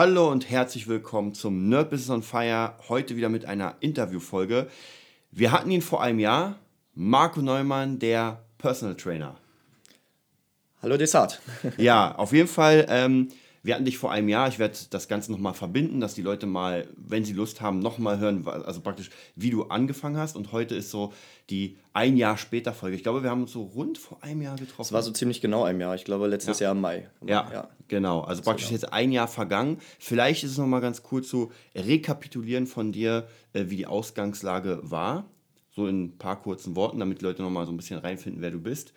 Hallo und herzlich willkommen zum Nerd Business on Fire. Heute wieder mit einer Interviewfolge. Wir hatten ihn vor einem Jahr, Marco Neumann, der Personal Trainer. Hallo Desart. ja, auf jeden Fall. Ähm, wir hatten dich vor einem Jahr. Ich werde das Ganze nochmal verbinden, dass die Leute mal, wenn sie Lust haben, nochmal hören, also praktisch, wie du angefangen hast. Und heute ist so die ein Jahr später Folge. Ich glaube, wir haben uns so rund vor einem Jahr getroffen. Es war so ziemlich genau ein Jahr. Ich glaube, letztes ja. Jahr im Mai. Ja, ja. genau. Also praktisch genau. jetzt ein Jahr vergangen. Vielleicht ist es nochmal ganz cool zu rekapitulieren von dir, äh, wie die Ausgangslage war. So in ein paar kurzen Worten, damit die Leute nochmal so ein bisschen reinfinden, wer du bist.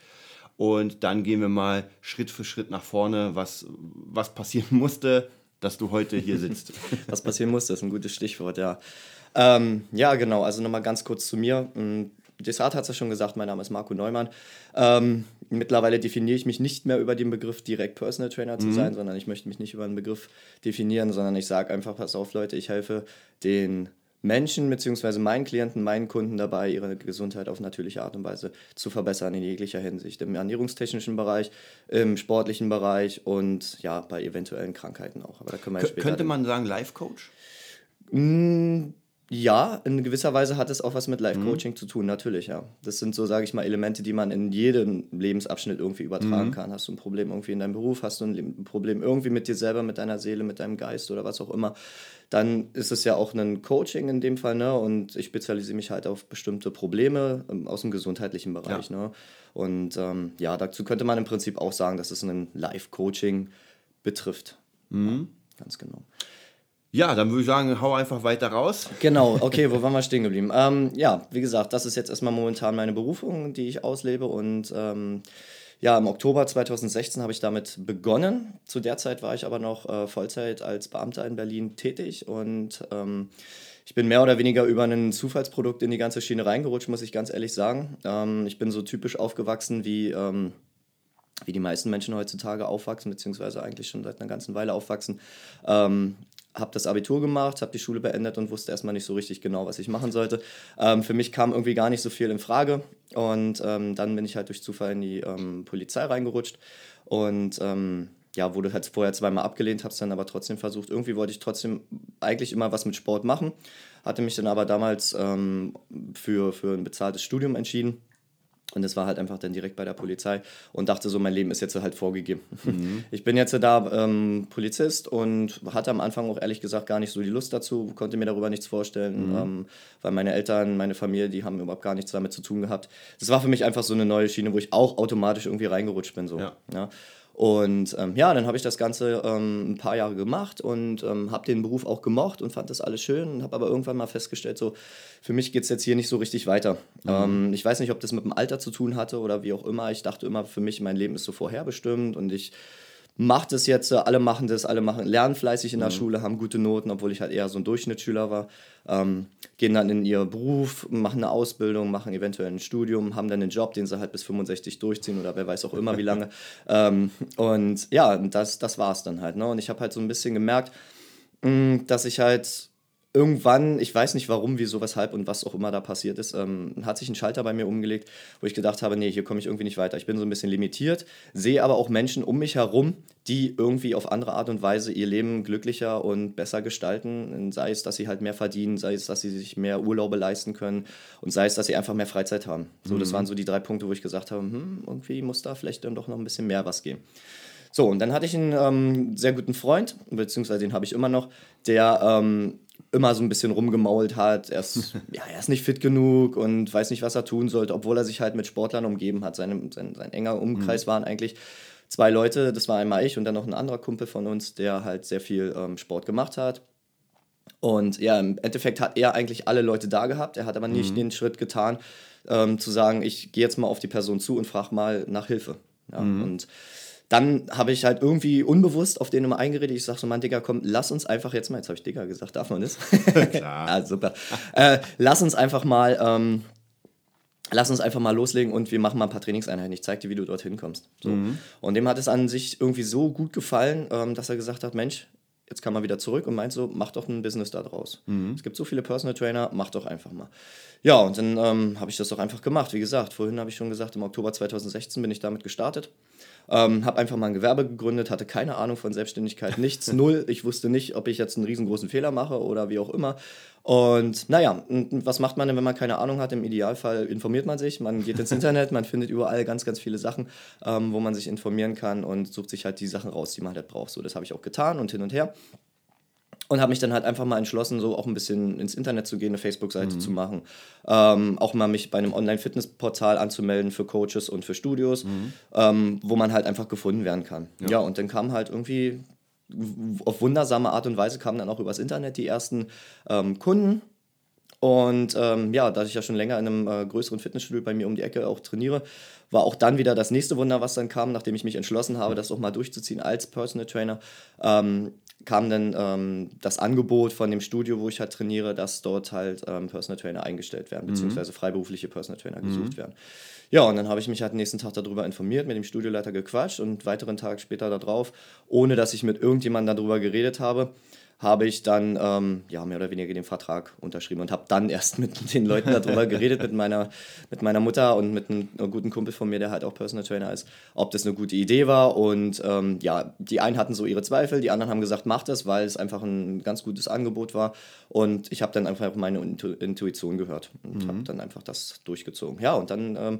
Und dann gehen wir mal Schritt für Schritt nach vorne, was, was passieren musste, dass du heute hier sitzt. was passieren musste, ist ein gutes Stichwort, ja. Ähm, ja, genau. Also nochmal ganz kurz zu mir. Hm, Desart hat es ja schon gesagt, mein Name ist Marco Neumann. Ähm, mittlerweile definiere ich mich nicht mehr über den Begriff direkt Personal Trainer zu mhm. sein, sondern ich möchte mich nicht über einen Begriff definieren, sondern ich sage einfach, pass auf Leute, ich helfe den Menschen bzw. meinen Klienten, meinen Kunden dabei, ihre Gesundheit auf natürliche Art und Weise zu verbessern in jeglicher Hinsicht. Im ernährungstechnischen Bereich, im sportlichen Bereich und ja, bei eventuellen Krankheiten auch. Aber da können wir später Könnte man sagen Life Coach? Mm, ja, in gewisser Weise hat es auch was mit Life-Coaching mhm. zu tun, natürlich, ja. Das sind so, sage ich mal, Elemente, die man in jedem Lebensabschnitt irgendwie übertragen mhm. kann. Hast du ein Problem irgendwie in deinem Beruf, hast du ein Problem irgendwie mit dir selber, mit deiner Seele, mit deinem Geist oder was auch immer, dann ist es ja auch ein Coaching in dem Fall, ne? Und ich spezialisiere mich halt auf bestimmte Probleme ähm, aus dem gesundheitlichen Bereich, ja. ne? Und ähm, ja, dazu könnte man im Prinzip auch sagen, dass es ein Life-Coaching betrifft. Mhm. Ja, ganz genau. Ja, dann würde ich sagen, hau einfach weiter raus. Genau, okay, wo waren wir stehen geblieben? Ähm, ja, wie gesagt, das ist jetzt erstmal momentan meine Berufung, die ich auslebe und ähm, ja, im Oktober 2016 habe ich damit begonnen. Zu der Zeit war ich aber noch äh, Vollzeit als Beamter in Berlin tätig und ähm, ich bin mehr oder weniger über ein Zufallsprodukt in die ganze Schiene reingerutscht, muss ich ganz ehrlich sagen. Ähm, ich bin so typisch aufgewachsen wie ähm, wie die meisten Menschen heutzutage aufwachsen, beziehungsweise eigentlich schon seit einer ganzen Weile aufwachsen. Ähm, habe das Abitur gemacht, habe die Schule beendet und wusste erstmal nicht so richtig genau, was ich machen sollte. Ähm, für mich kam irgendwie gar nicht so viel in Frage und ähm, dann bin ich halt durch Zufall in die ähm, Polizei reingerutscht und ähm, ja, wurde halt vorher zweimal abgelehnt, habe es dann aber trotzdem versucht. Irgendwie wollte ich trotzdem eigentlich immer was mit Sport machen, hatte mich dann aber damals ähm, für, für ein bezahltes Studium entschieden und das war halt einfach dann direkt bei der Polizei und dachte so, mein Leben ist jetzt halt vorgegeben. Mhm. Ich bin jetzt da ähm, Polizist und hatte am Anfang auch ehrlich gesagt gar nicht so die Lust dazu, konnte mir darüber nichts vorstellen, mhm. ähm, weil meine Eltern, meine Familie, die haben überhaupt gar nichts damit zu tun gehabt. Das war für mich einfach so eine neue Schiene, wo ich auch automatisch irgendwie reingerutscht bin. So. Ja. ja. Und ähm, ja, dann habe ich das Ganze ähm, ein paar Jahre gemacht und ähm, habe den Beruf auch gemocht und fand das alles schön und habe aber irgendwann mal festgestellt, so für mich geht es jetzt hier nicht so richtig weiter. Mhm. Ähm, ich weiß nicht, ob das mit dem Alter zu tun hatte oder wie auch immer. Ich dachte immer, für mich, mein Leben ist so vorherbestimmt und ich macht es jetzt, alle machen das, alle machen, lernen fleißig in der mhm. Schule, haben gute Noten, obwohl ich halt eher so ein Durchschnittsschüler war, ähm, gehen dann in ihr Beruf, machen eine Ausbildung, machen eventuell ein Studium, haben dann einen Job, den sie halt bis 65 durchziehen oder wer weiß auch immer wie lange. ähm, und ja, das, das war es dann halt. Ne? Und ich habe halt so ein bisschen gemerkt, mh, mm, dass ich halt irgendwann, ich weiß nicht warum, wieso, weshalb und was auch immer da passiert ist, ähm, hat sich ein Schalter bei mir umgelegt, wo ich gedacht habe, nee, hier komme ich irgendwie nicht weiter. Ich bin so ein bisschen limitiert, sehe aber auch Menschen um mich herum, die irgendwie auf andere Art und Weise ihr Leben glücklicher und besser gestalten. Sei es, dass sie halt mehr verdienen, sei es, dass sie sich mehr Urlaube leisten können und sei es, dass sie einfach mehr Freizeit haben. So, mhm. das waren so die drei Punkte, wo ich gesagt habe, hm, irgendwie muss da vielleicht dann doch noch ein bisschen mehr was gehen. So, und dann hatte ich einen ähm, sehr guten Freund, beziehungsweise den habe ich immer noch, der ähm, immer so ein bisschen rumgemault hat. Er ist, ja, er ist nicht fit genug und weiß nicht, was er tun sollte, obwohl er sich halt mit Sportlern umgeben hat. Seine, sein, sein enger Umkreis mhm. waren eigentlich zwei Leute, das war einmal ich und dann noch ein anderer Kumpel von uns, der halt sehr viel ähm, Sport gemacht hat. Und ja, im Endeffekt hat er eigentlich alle Leute da gehabt. Er hat aber nicht mhm. den Schritt getan, ähm, zu sagen, ich gehe jetzt mal auf die Person zu und frage mal nach Hilfe. Ja, mhm. Und dann habe ich halt irgendwie unbewusst auf den immer eingeredet. Ich sage so, Mann, Digga, komm, lass uns einfach jetzt mal, jetzt habe ich Digga gesagt, darf man das? Klar. ah, super. Äh, lass uns einfach mal, ähm, lass uns einfach mal loslegen und wir machen mal ein paar Trainingseinheiten. Ich zeige dir, wie du dorthin kommst. So. Mhm. Und dem hat es an sich irgendwie so gut gefallen, ähm, dass er gesagt hat, Mensch, jetzt kann man wieder zurück und meint so, mach doch ein Business da draus. Mhm. Es gibt so viele Personal Trainer, mach doch einfach mal. Ja, und dann ähm, habe ich das doch einfach gemacht. Wie gesagt, vorhin habe ich schon gesagt, im Oktober 2016 bin ich damit gestartet. Ähm, habe einfach mal ein Gewerbe gegründet, hatte keine Ahnung von Selbstständigkeit, nichts, null. Ich wusste nicht, ob ich jetzt einen riesengroßen Fehler mache oder wie auch immer. Und naja, was macht man denn, wenn man keine Ahnung hat? Im Idealfall informiert man sich, man geht ins Internet, man findet überall ganz, ganz viele Sachen, ähm, wo man sich informieren kann und sucht sich halt die Sachen raus, die man halt braucht. So, das habe ich auch getan und hin und her. Und habe mich dann halt einfach mal entschlossen, so auch ein bisschen ins Internet zu gehen, eine Facebook-Seite mhm. zu machen. Ähm, auch mal mich bei einem Online-Fitness-Portal anzumelden für Coaches und für Studios, mhm. ähm, wo man halt einfach gefunden werden kann. Ja. ja, und dann kam halt irgendwie auf wundersame Art und Weise kamen dann auch übers Internet die ersten ähm, Kunden. Und ähm, ja, da ich ja schon länger in einem äh, größeren Fitnessstudio bei mir um die Ecke auch trainiere, war auch dann wieder das nächste Wunder, was dann kam, nachdem ich mich entschlossen habe, das auch mal durchzuziehen als Personal Trainer. Ähm, kam dann ähm, das Angebot von dem Studio, wo ich halt trainiere, dass dort halt ähm, Personal Trainer eingestellt werden, mhm. beziehungsweise freiberufliche Personal Trainer gesucht mhm. werden. Ja, und dann habe ich mich halt nächsten Tag darüber informiert, mit dem Studioleiter gequatscht und weiteren Tag später darauf, ohne dass ich mit irgendjemandem darüber geredet habe, habe ich dann ähm, ja, mehr oder weniger den Vertrag unterschrieben und habe dann erst mit den Leuten darüber geredet, mit meiner, mit meiner Mutter und mit einem, guten Kumpel von mir, der halt auch Personal Trainer ist, ob das eine gute Idee war. Und ähm, ja, die einen hatten so ihre Zweifel, die anderen haben gesagt, mach das, weil es einfach ein ganz gutes Angebot war. Und ich habe dann einfach meine Intuition gehört und mhm. habe dann einfach das durchgezogen. Ja, und dann... Ähm,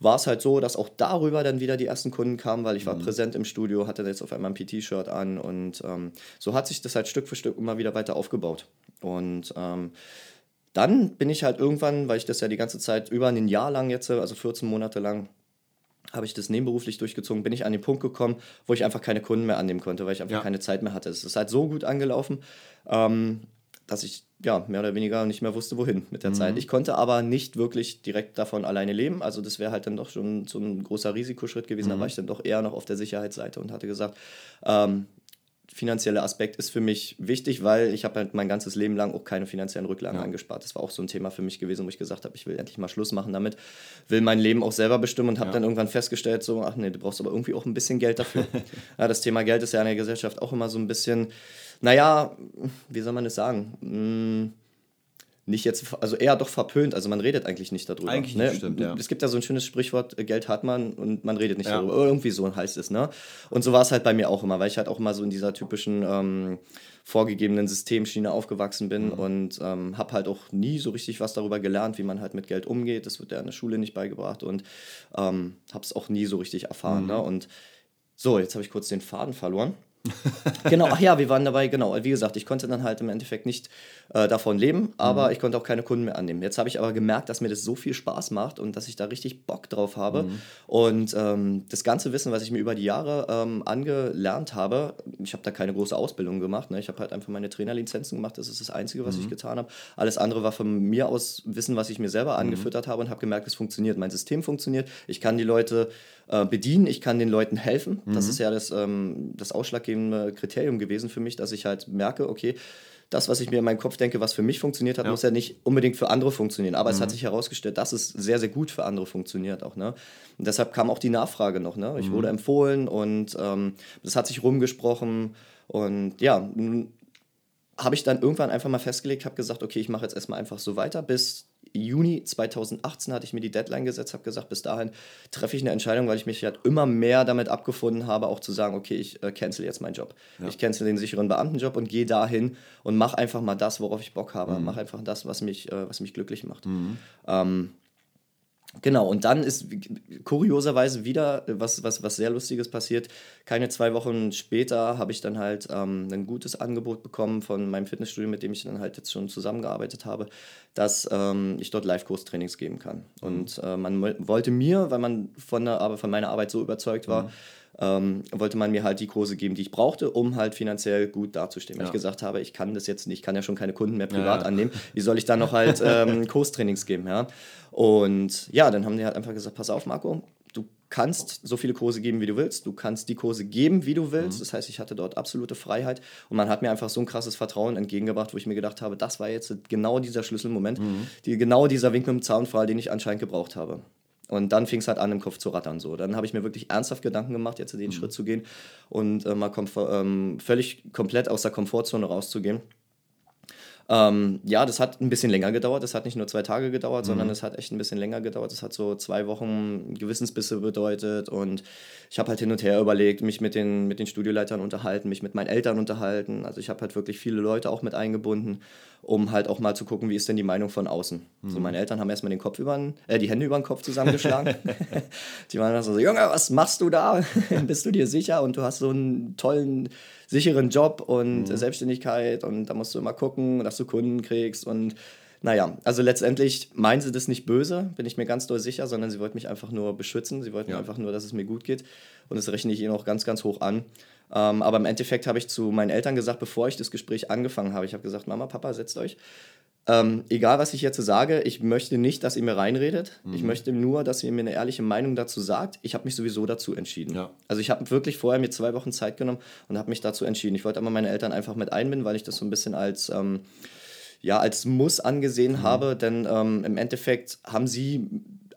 war es halt so, dass auch darüber dann wieder die ersten Kunden kamen, weil ich war mhm. präsent im Studio, hatte jetzt auf einmal ein PT-Shirt an und ähm, so hat sich das halt Stück für Stück immer wieder weiter aufgebaut. Und ähm, dann bin ich halt irgendwann, weil ich das ja die ganze Zeit über ein Jahr lang jetzt, also 14 Monate lang, habe ich das nebenberuflich durchgezogen, bin ich an den Punkt gekommen, wo ich einfach keine Kunden mehr annehmen konnte, weil ich einfach ja. keine Zeit mehr hatte. Es ist halt so gut angelaufen, ähm, dass ich ja, mehr oder weniger nicht mehr wusste, wohin mit der mhm. Zeit. Ich konnte aber nicht wirklich direkt davon alleine leben. Also das wäre halt dann doch schon so ein großer Risikoschritt gewesen. Mhm. Da war ich dann doch eher noch auf der Sicherheitsseite und hatte gesagt, ähm, finanzielle Aspekt ist für mich wichtig, weil ich habe halt mein ganzes Leben lang auch keine finanziellen Rücklagen ja. angespart. Das war auch so ein Thema für mich gewesen, wo ich gesagt habe, ich will endlich mal Schluss machen damit, will mein Leben auch selber bestimmen und habe ja. dann irgendwann festgestellt, so, ach nee, du brauchst aber irgendwie auch ein bisschen Geld dafür. ja, das Thema Geld ist ja in der Gesellschaft auch immer so ein bisschen naja, wie soll man das sagen? Hm, nicht jetzt, also eher doch verpönt, also man redet eigentlich nicht darüber. Eigentlich ne? stimmt, ja. Es gibt ja so ein schönes Sprichwort, äh, Geld hat man und man redet nicht ja. darüber. Irgendwie so heißt es, ne? Und so war es halt bei mir auch immer, weil ich halt auch immer so in dieser typischen ähm, vorgegebenen Systemschiene aufgewachsen bin mhm. und ähm, habe halt auch nie so richtig was darüber gelernt, wie man halt mit Geld umgeht. Das wird ja in der Schule nicht beigebracht und ähm, habe es auch nie so richtig erfahren, mhm. ne? Und so, jetzt habe ich kurz den Faden verloren genau, ach ja, wir waren dabei, genau. Wie gesagt, ich konnte dann halt im Endeffekt nicht äh, davon leben, aber mhm. ich konnte auch keine Kunden mehr annehmen. Jetzt habe ich aber gemerkt, dass mir das so viel Spaß macht und dass ich da richtig Bock drauf habe. Mhm. Und ähm, das ganze Wissen, was ich mir über die Jahre ähm, angelernt habe, ich habe da keine große Ausbildung gemacht. Ne? Ich habe halt einfach meine Trainerlizenzen gemacht. Das ist das Einzige, was mhm. ich getan habe. Alles andere war von mir aus Wissen, was ich mir selber mhm. angefüttert habe und habe gemerkt, es funktioniert. Mein System funktioniert. Ich kann die Leute äh, bedienen, ich kann den Leuten helfen. Das mhm. ist ja das, ähm, das ausschlaggebende Kriterium gewesen für mich, dass ich halt merke, okay, das, was ich mir in meinem Kopf denke, was für mich funktioniert hat, ja. muss ja nicht unbedingt für andere funktionieren. Aber mhm. es hat mhm. sich herausgestellt, dass es sehr, sehr gut für andere funktioniert auch. Ne? Und deshalb kam auch die Nachfrage noch. Ne? Ich mhm. wurde empfohlen und ähm, das hat sich rumgesprochen. Und ja, habe ich dann irgendwann einfach mal festgelegt, habe gesagt, okay, ich mache jetzt erstmal einfach so weiter bis Juni 2018 hatte ich mir die Deadline gesetzt, habe gesagt, bis dahin treffe ich eine Entscheidung, weil ich mich halt immer mehr damit abgefunden habe, auch zu sagen, okay, ich äh, cancel jetzt meinen Job. Ja. Ich cancel den sicheren Beamtenjob und gehe dahin und mache einfach mal das, worauf ich Bock habe. Mhm. Mache einfach das, was mich, äh, was mich glücklich macht. Mhm. Ähm, Genau, und dann ist kurioserweise wieder was, was, was sehr Lustiges passiert. Keine zwei Wochen später habe ich dann halt ähm, ein gutes Angebot bekommen von meinem Fitnessstudio, mit dem ich dann halt jetzt schon zusammengearbeitet habe, dass ähm, ich dort Live-Kurs-Trainings geben kann. Mhm. Und äh, man wollte mir, weil man von, der, von meiner Arbeit so überzeugt war, mhm ähm, wollte man mir halt die Kurse geben, die ich brauchte, um halt finanziell gut dazustehen. Weil ja. ich gesagt habe, ich kann das jetzt nicht, ich kann ja schon keine Kunden mehr privat ja, annehmen. Wie soll ich dann noch halt ähm, Kurstrainings geben? Ja? Und ja, dann haben die halt einfach gesagt, pass auf, Marco, du kannst so viele Kurse geben, wie du willst. Du kannst die Kurse geben, wie du willst. Mhm. Das heißt, ich hatte dort absolute Freiheit und man hat mir einfach so ein krasses Vertrauen entgegengebracht, wo ich mir gedacht habe, das war jetzt genau dieser Schlüsselmoment, mhm. die, genau dieser Winkel im Zaunfall, den ich anscheinend gebraucht habe. Und dann fing es halt an, im Kopf zu rattern. So. Dann habe ich mir wirklich ernsthaft Gedanken gemacht, jetzt den mhm. Schritt zu gehen und äh, mal ähm, völlig komplett aus der Komfortzone rauszugehen. Ähm, ja, das hat ein bisschen länger gedauert. Das hat nicht nur zwei Tage gedauert, Mhm. sondern es hat echt ein bisschen länger gedauert. Das hat so zwei Wochen Gewissensbisse bedeutet. Und ich habe halt hin und her überlegt, mich mit den, mit den Studioleitern unterhalten, mich mit meinen Eltern unterhalten. Also ich habe halt wirklich viele Leute auch mit eingebunden, um halt auch mal zu gucken, wie ist denn die Meinung von außen. So, meine Eltern haben erstmal den Kopf über äh, die Hände über den Kopf zusammengeschlagen. die waren dann so, Junge, was machst du da? Bist du dir sicher? Und du hast so einen tollen, sicheren Job und Selbstständigkeit und da musst du immer gucken, dass du Kunden kriegst und naja, also letztendlich meinen sie das nicht böse, bin ich mir ganz doll sicher, sondern sie wollten mich einfach nur beschützen. Sie wollten Ja. einfach nur, dass es mir gut geht. Und das rechne ich ihnen auch ganz, ganz hoch an. Ähm, aber im Endeffekt habe ich zu meinen Eltern gesagt, bevor ich das Gespräch angefangen habe, ich habe gesagt, Mama, Papa, setzt euch. Ähm, egal, was ich jetzt sage, ich möchte nicht, dass ihr mir reinredet. Ich möchte nur, dass ihr mir eine ehrliche Meinung dazu sagt. Ich habe mich sowieso dazu entschieden. Ja. Also ich habe wirklich vorher mir zwei Wochen Zeit genommen und habe mich dazu entschieden. Ich wollte aber meine Eltern einfach mit einbinden, weil ich das so ein bisschen als, ähm, ja, als Muss angesehen habe. Denn ähm, im Endeffekt haben sie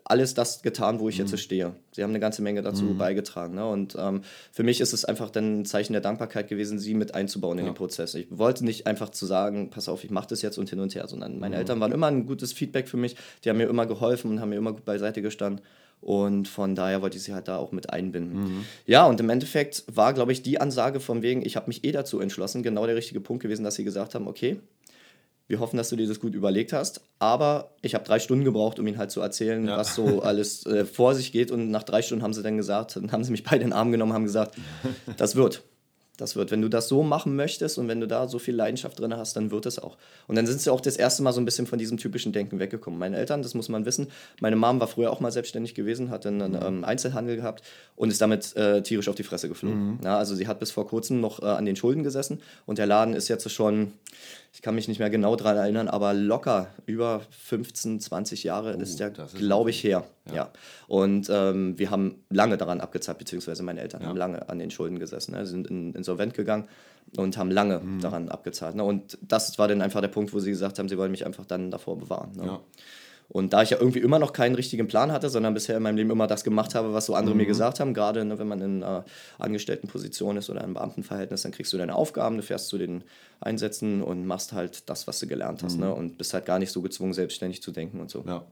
alles das getan, wo ich jetzt stehe. Sie haben eine ganze Menge dazu beigetragen. Ne? Und ähm, für mich ist es einfach dann ein Zeichen der Dankbarkeit gewesen, sie mit einzubauen in den Prozess. Ich wollte nicht einfach zu sagen, pass auf, ich mache das jetzt und hin und her, sondern meine Eltern waren immer ein gutes Feedback für mich. Die haben mir immer geholfen und haben mir immer gut beiseite gestanden. Und von daher wollte ich sie halt da auch mit einbinden. Ja, und im Endeffekt war, glaube ich, die Ansage von wegen, ich habe mich eh dazu entschlossen, genau der richtige Punkt gewesen, dass sie gesagt haben, okay, wir hoffen, dass du dir das gut überlegt hast. Aber ich habe drei Stunden gebraucht, um ihnen halt zu erzählen, Ja. was so alles äh, vor sich geht. Und nach drei Stunden haben sie dann gesagt, dann haben sie mich bei den Arm genommen, haben gesagt, das wird. Das wird. Wenn du das so machen möchtest und wenn du da so viel Leidenschaft drin hast, dann wird es auch. Und dann sind sie auch das erste Mal so ein bisschen von diesem typischen Denken weggekommen. Meine Eltern, das muss man wissen, meine Mom war früher auch mal selbstständig gewesen, hat dann einen ähm, Einzelhandel gehabt und ist damit äh, tierisch auf die Fresse geflogen. Ja, also sie hat bis vor kurzem noch äh, an den Schulden gesessen und der Laden ist jetzt schon, ich kann mich nicht mehr genau daran erinnern, aber locker über 15, 20 Jahre ist der, glaube ich, her. Ja. Und ähm, wir haben lange daran abgezahlt, beziehungsweise meine Eltern Ja. haben lange an den Schulden gesessen. Ne? Sie sind in, insolvent gegangen und haben lange Mhm. daran abgezahlt. Ne? Und das war dann einfach der Punkt, wo sie gesagt haben, sie wollen mich einfach dann davor bewahren. Ne? Ja. Und da ich ja irgendwie immer noch keinen richtigen Plan hatte, sondern bisher in meinem Leben immer das gemacht habe, was so andere Mhm. mir gesagt haben, gerade ne, wenn man in äh, Angestelltenposition ist oder im Beamtenverhältnis, dann kriegst du deine Aufgaben, du fährst zu den Einsätzen und machst halt das, was du gelernt hast. Ne? Und bist halt gar nicht so gezwungen, selbstständig zu denken und so. Ja.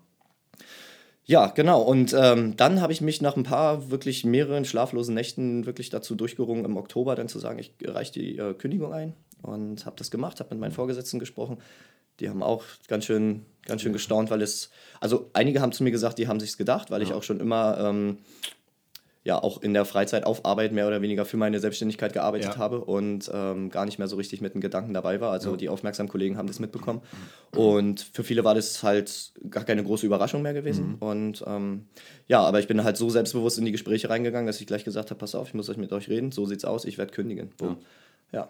Ja, genau. Und ähm, dann habe ich mich nach ein paar wirklich mehreren schlaflosen Nächten wirklich dazu durchgerungen, im Oktober dann zu sagen, ich reiche die äh, Kündigung ein und habe das gemacht, habe mit meinen Vorgesetzten gesprochen. Die haben auch ganz schön, ganz schön gestaunt, weil es, also einige haben zu mir gesagt, die haben sich's gedacht, weil ich auch schon immer ähm, ja auch in der Freizeit auf Arbeit mehr oder weniger für meine Selbstständigkeit gearbeitet Ja. habe und ähm, gar nicht mehr so richtig mit den Gedanken dabei war. Also die aufmerksamen Kollegen haben das mitbekommen. Und für viele war das halt gar keine große Überraschung mehr gewesen. Und ähm, ja, aber ich bin halt so selbstbewusst in die Gespräche reingegangen, dass ich gleich gesagt habe, pass auf, ich muss euch mit euch reden, so sieht's aus, ich werde kündigen. Boom. Ja.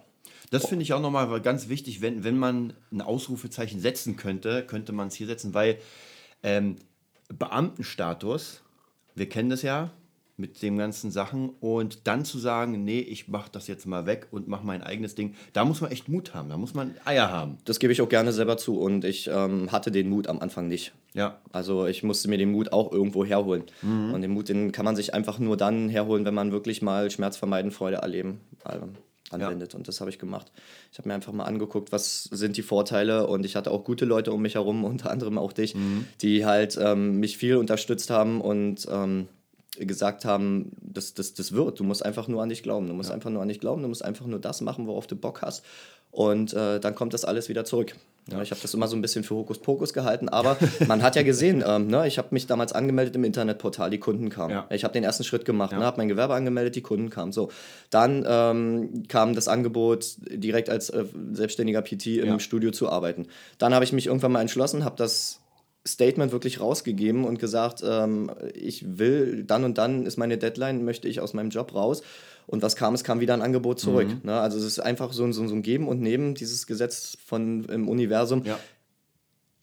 Das finde ich auch nochmal ganz wichtig, wenn, wenn man ein Ausrufezeichen setzen könnte, könnte man es hier setzen, weil ähm, Beamtenstatus, wir kennen das ja mit den ganzen Sachen und dann zu sagen, nee, ich mache das jetzt mal weg und mache mein eigenes Ding, da muss man echt Mut haben, da muss man Eier haben. Das gebe ich auch gerne selber zu und ich ähm, hatte den Mut am Anfang nicht. Ja, Also ich musste mir den Mut auch irgendwo herholen. Mhm. Und den Mut, den kann man sich einfach nur dann herholen, wenn man wirklich mal Schmerz vermeiden, Freude erleben ähm, anwendet. Und das habe ich gemacht. Ich habe mir einfach mal angeguckt, was sind die Vorteile. Und ich hatte auch gute Leute um mich herum, unter anderem auch dich, Mhm. die halt ähm, mich viel unterstützt haben und ähm, gesagt haben, das, das, das wird. Du musst einfach nur an dich glauben. Du musst einfach nur an dich glauben. Du musst einfach nur das machen, worauf du Bock hast. Und äh, dann kommt das alles wieder zurück. Ja, ich habe das immer so ein bisschen für Hokuspokus gehalten, aber man hat ja gesehen, ähm, ne, ich habe mich damals angemeldet im Internetportal, die Kunden kamen. Ja. Ich habe den ersten Schritt gemacht, ne, habe mein Gewerbe angemeldet, die Kunden kamen. So, dann ähm, kam das Angebot, direkt als äh, selbstständiger PT im Ja. Studio zu arbeiten. Dann habe ich mich irgendwann mal entschlossen, habe das Statement wirklich rausgegeben und gesagt, ähm, ich will, dann und dann ist meine Deadline, möchte ich aus meinem Job raus. Und was kam? Es kam wieder ein Angebot zurück. Mhm. Ne? Also es ist einfach so, ein- so, so ein Geben und Nehmen, dieses Gesetz von im Universum. ja.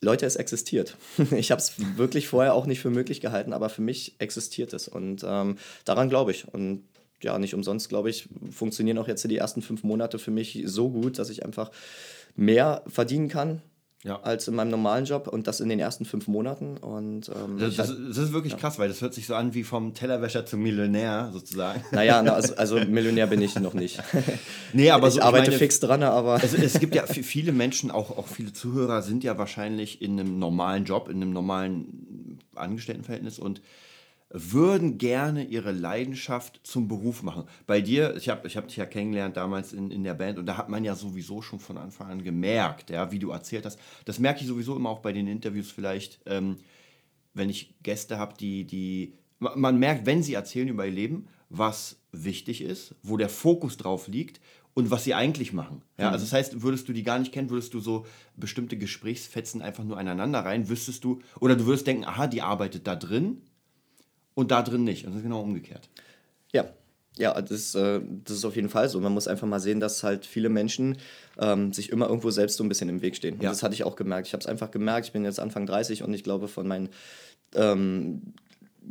Leute, es existiert. Ich habe es wirklich vorher auch nicht für möglich gehalten, aber für mich existiert es. Und ähm, daran glaube ich. Und ja, nicht umsonst, glaube ich, funktionieren auch jetzt die ersten fünf Monate für mich so gut, dass ich einfach mehr verdienen kann ja. als in meinem normalen Job und das in den ersten fünf Monaten. Und, ähm, das, das, das, ist wirklich ja. krass, weil das hört sich so an wie vom Tellerwäscher zum Millionär sozusagen. Naja, also, also Millionär bin ich noch nicht. nee, aber ich so, arbeite ich meine, fix dran, aber. Es, es gibt ja viele Menschen, auch, auch viele Zuhörer sind ja wahrscheinlich in einem normalen Job, in einem normalen Angestelltenverhältnis und würden gerne ihre Leidenschaft zum Beruf machen. Bei dir, ich habe ich hab dich ja kennengelernt damals in, in der Band und da hat man ja sowieso schon von Anfang an gemerkt, ja, wie du erzählt hast. Das merke ich sowieso immer auch bei den Interviews vielleicht, ähm, wenn ich Gäste habe, die, die, man merkt, wenn sie erzählen über ihr Leben, was wichtig ist, wo der Fokus drauf liegt und was sie eigentlich machen. Ja, mhm. also das heißt, würdest du die gar nicht kennen, würdest du so bestimmte Gesprächsfetzen einfach nur aneinander rein, wüsstest du, oder du würdest denken, aha, die arbeitet da drin und da drin nicht. Und das ist genau umgekehrt. Ja, ja, das, äh, das ist auf jeden Fall so. Man muss einfach mal sehen, dass halt viele Menschen ähm, sich immer irgendwo selbst so ein bisschen im Weg stehen. Und ja. das hatte ich auch gemerkt. Ich habe es einfach gemerkt. Ich bin jetzt Anfang 30 und ich glaube, von meinem ähm,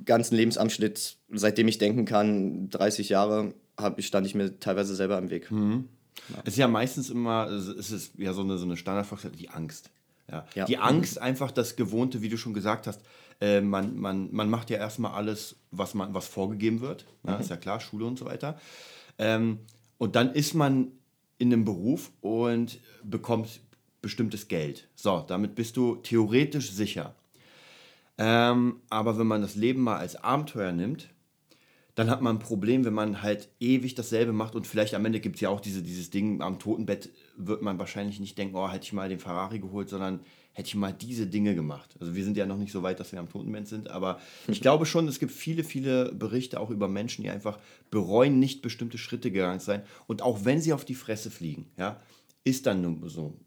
ganzen Lebensabschnitt, seitdem ich denken kann, 30 Jahre, hab, stand ich mir teilweise selber im Weg. Mhm. Ja. Es ist ja meistens immer, es ist ja so eine, so eine Standardfrage, die Angst. Ja. ja. Die Angst, einfach das Gewohnte, wie du schon gesagt hast, äh, man, man, man macht ja erstmal alles, was, man, was vorgegeben wird. Mhm. ist ja klar, Schule und so weiter. Ähm, und dann ist man in einem Beruf und bekommt bestimmtes Geld. So, damit bist du theoretisch sicher. Ähm, aber wenn man das Leben mal als Abenteuer nimmt, dann hat man ein Problem, wenn man halt ewig dasselbe macht und vielleicht am Ende gibt es ja auch diese, dieses Ding, am Totenbett wird man wahrscheinlich nicht denken, oh, hätte ich mal den Ferrari geholt, sondern hätte ich mal diese Dinge gemacht. Also wir sind ja noch nicht so weit, dass wir am Totenbett sind, aber ich glaube schon, es gibt viele, viele Berichte auch über Menschen, die einfach bereuen, nicht bestimmte Schritte gegangen zu sein. Und auch wenn sie auf die Fresse fliegen, ja, ist dann so.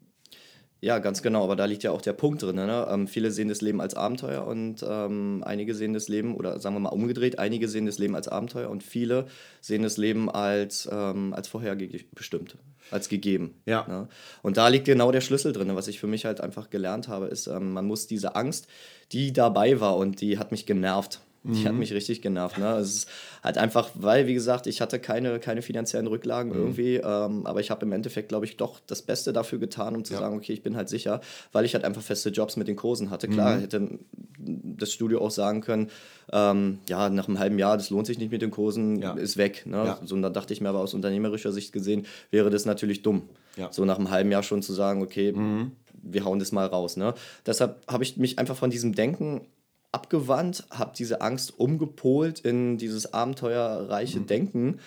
Ja, ganz genau, aber da liegt ja auch der Punkt drin. Ne? Ähm, viele sehen das Leben als Abenteuer und ähm, einige sehen das Leben, oder sagen wir mal umgedreht, einige sehen das Leben als Abenteuer und viele sehen das Leben als, ähm, als vorherbestimmt, als gegeben. Ja. Ne? Und da liegt genau der Schlüssel drin. Was ich für mich halt einfach gelernt habe, ist, ähm, man muss diese Angst, die dabei war und die hat mich genervt. Die mhm. hat mich richtig genervt. Ne? Es ist halt einfach, weil, wie gesagt, ich hatte keine, keine finanziellen Rücklagen mhm. irgendwie, ähm, aber ich habe im Endeffekt, glaube ich, doch das Beste dafür getan, um zu ja. sagen, okay, ich bin halt sicher, weil ich halt einfach feste Jobs mit den Kursen hatte. Klar, mhm. hätte das Studio auch sagen können, ähm, ja, nach einem halben Jahr, das lohnt sich nicht mit den Kursen, ja. ist weg. Ne? Ja. So, und da dachte ich mir aber aus unternehmerischer Sicht gesehen, wäre das natürlich dumm. So nach einem halben Jahr schon zu sagen, okay, mhm. wir hauen das mal raus. Ne? Deshalb habe ich mich einfach von diesem Denken abgewandt, habe diese Angst umgepolt in dieses abenteuerreiche mhm. Denken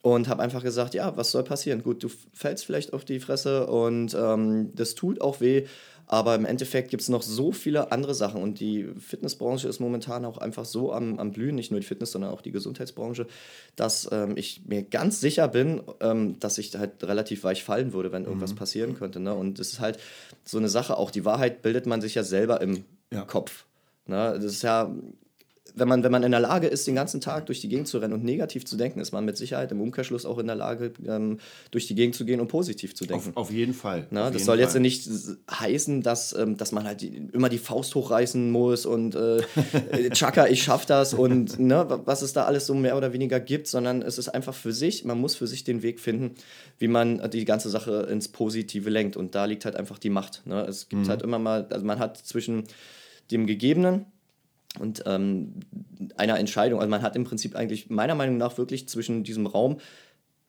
und habe einfach gesagt, ja, was soll passieren? Gut, du fällst vielleicht auf die Fresse und ähm, das tut auch weh, aber im Endeffekt gibt es noch so viele andere Sachen und die Fitnessbranche ist momentan auch einfach so am, am Blühen, nicht nur die Fitness, sondern auch die Gesundheitsbranche, dass ähm, ich mir ganz sicher bin, ähm, dass ich halt relativ weich fallen würde, wenn irgendwas mhm. passieren könnte. Ne? Und das ist halt so eine Sache, auch die Wahrheit bildet man sich ja selber im ja. Kopf. Ne? Das ist ja, wenn man, wenn man in der Lage ist, den ganzen Tag durch die Gegend zu rennen und negativ zu denken, ist man mit Sicherheit im Umkehrschluss auch in der Lage, ähm, durch die Gegend zu gehen und positiv zu denken. Auf, auf jeden Fall. Na, auf das soll Fall. jetzt nicht heißen, dass, ähm, dass man halt die, immer die Faust hochreißen muss und äh, Chaka, ich schaff das und ne, was es da alles so mehr oder weniger gibt, sondern es ist einfach für sich, man muss für sich den Weg finden, wie man die ganze Sache ins Positive lenkt. Und da liegt halt einfach die Macht. Ne? Es gibt mhm. halt immer mal, also man hat zwischen dem Gegebenen und ähm, einer Entscheidung. Also man hat im Prinzip eigentlich meiner Meinung nach wirklich zwischen diesem Raum,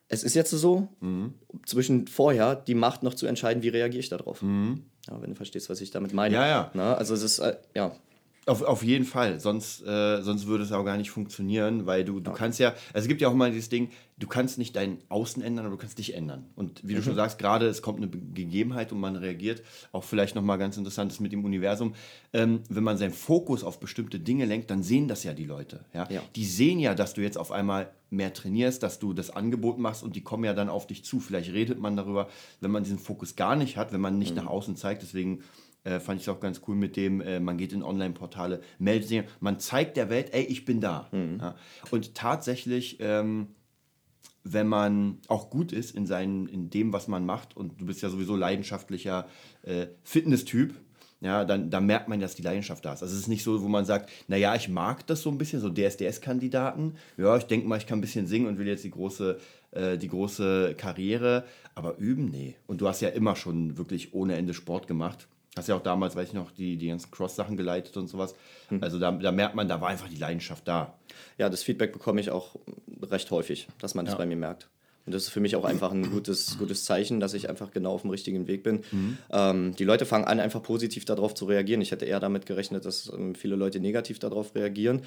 es ist jetzt so, mhm. zwischen vorher die Macht noch zu entscheiden, wie reagiere ich darauf. Mhm. Ja, wenn du verstehst, was ich damit meine. Ja, ja. Na, also es ist, äh, ja. Auf, auf jeden Fall, sonst, äh, sonst würde es auch gar nicht funktionieren, weil du, du ja. kannst ja, also es gibt ja auch mal dieses Ding, du kannst nicht dein Außen ändern, aber du kannst dich ändern. Und wie mhm. du schon sagst, gerade es kommt eine Gegebenheit und man reagiert. Auch vielleicht nochmal ganz interessant ist mit dem Universum. Ähm, wenn man seinen Fokus auf bestimmte Dinge lenkt, dann sehen das ja die Leute. Ja? ja? Die sehen ja, dass du jetzt auf einmal mehr trainierst, dass du das Angebot machst und die kommen ja dann auf dich zu. Vielleicht redet man darüber, wenn man diesen Fokus gar nicht hat, wenn man nicht mhm. nach außen zeigt. Deswegen äh, fand ich es auch ganz cool mit dem, äh, man geht in Online-Portale, meldet sich, man zeigt der Welt, ey, ich bin da. Mhm. Ja? Und tatsächlich, ähm, wenn man auch gut ist in, seinen, in dem, was man macht, und du bist ja sowieso leidenschaftlicher äh, Fitness-Typ, ja, dann, dann merkt man, dass die Leidenschaft da ist. Also es ist nicht so, wo man sagt, naja, ich mag das so ein bisschen, so DSDS-Kandidaten. Ja, ich denke mal, ich kann ein bisschen singen und will jetzt die große, äh, die große Karriere. Aber üben, nee. Und du hast ja immer schon wirklich ohne Ende Sport gemacht. Hast ja auch damals, weiß ich noch, die, die ganzen Cross-Sachen geleitet und sowas. Mhm. Also da, da merkt man, da war einfach die Leidenschaft da. Ja, das Feedback bekomme ich auch recht häufig, dass man das ja. bei mir merkt. Und das ist für mich auch einfach ein gutes, gutes Zeichen, dass ich einfach genau auf dem richtigen Weg bin. Mhm. Ähm, die Leute fangen an, einfach positiv darauf zu reagieren. Ich hätte eher damit gerechnet, dass ähm, viele Leute negativ darauf reagieren.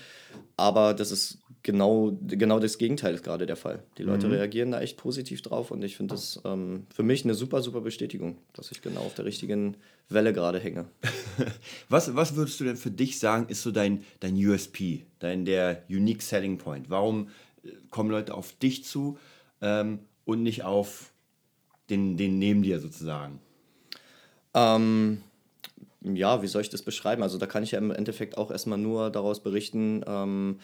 Aber das ist genau, genau das Gegenteil ist gerade der Fall. Die Leute mhm. reagieren da echt positiv drauf und ich finde das ähm, für mich eine super, super Bestätigung, dass ich genau auf der richtigen Welle gerade hänge. was, was würdest du denn für dich sagen, ist so dein, dein USP, dein der Unique Selling Point? Warum äh, kommen Leute auf dich zu? Ähm, und nicht auf den, den neben dir sozusagen? Ähm, ja, wie soll ich das beschreiben? Also da kann ich ja im Endeffekt auch erstmal nur daraus berichten, ähm,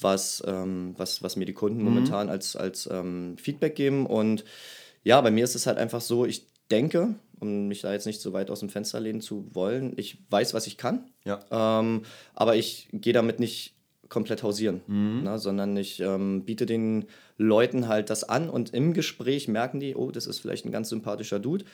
was, ähm, was, was mir die Kunden mhm. momentan als, als ähm, Feedback geben. Und ja, bei mir ist es halt einfach so, ich denke, um mich da jetzt nicht so weit aus dem Fenster lehnen zu wollen, ich weiß, was ich kann, ja. ähm, aber ich gehe damit nicht komplett hausieren, mhm. ne, sondern ich ähm, biete den Leuten halt das an und im Gespräch merken die, oh, das ist vielleicht ein ganz sympathischer Dude.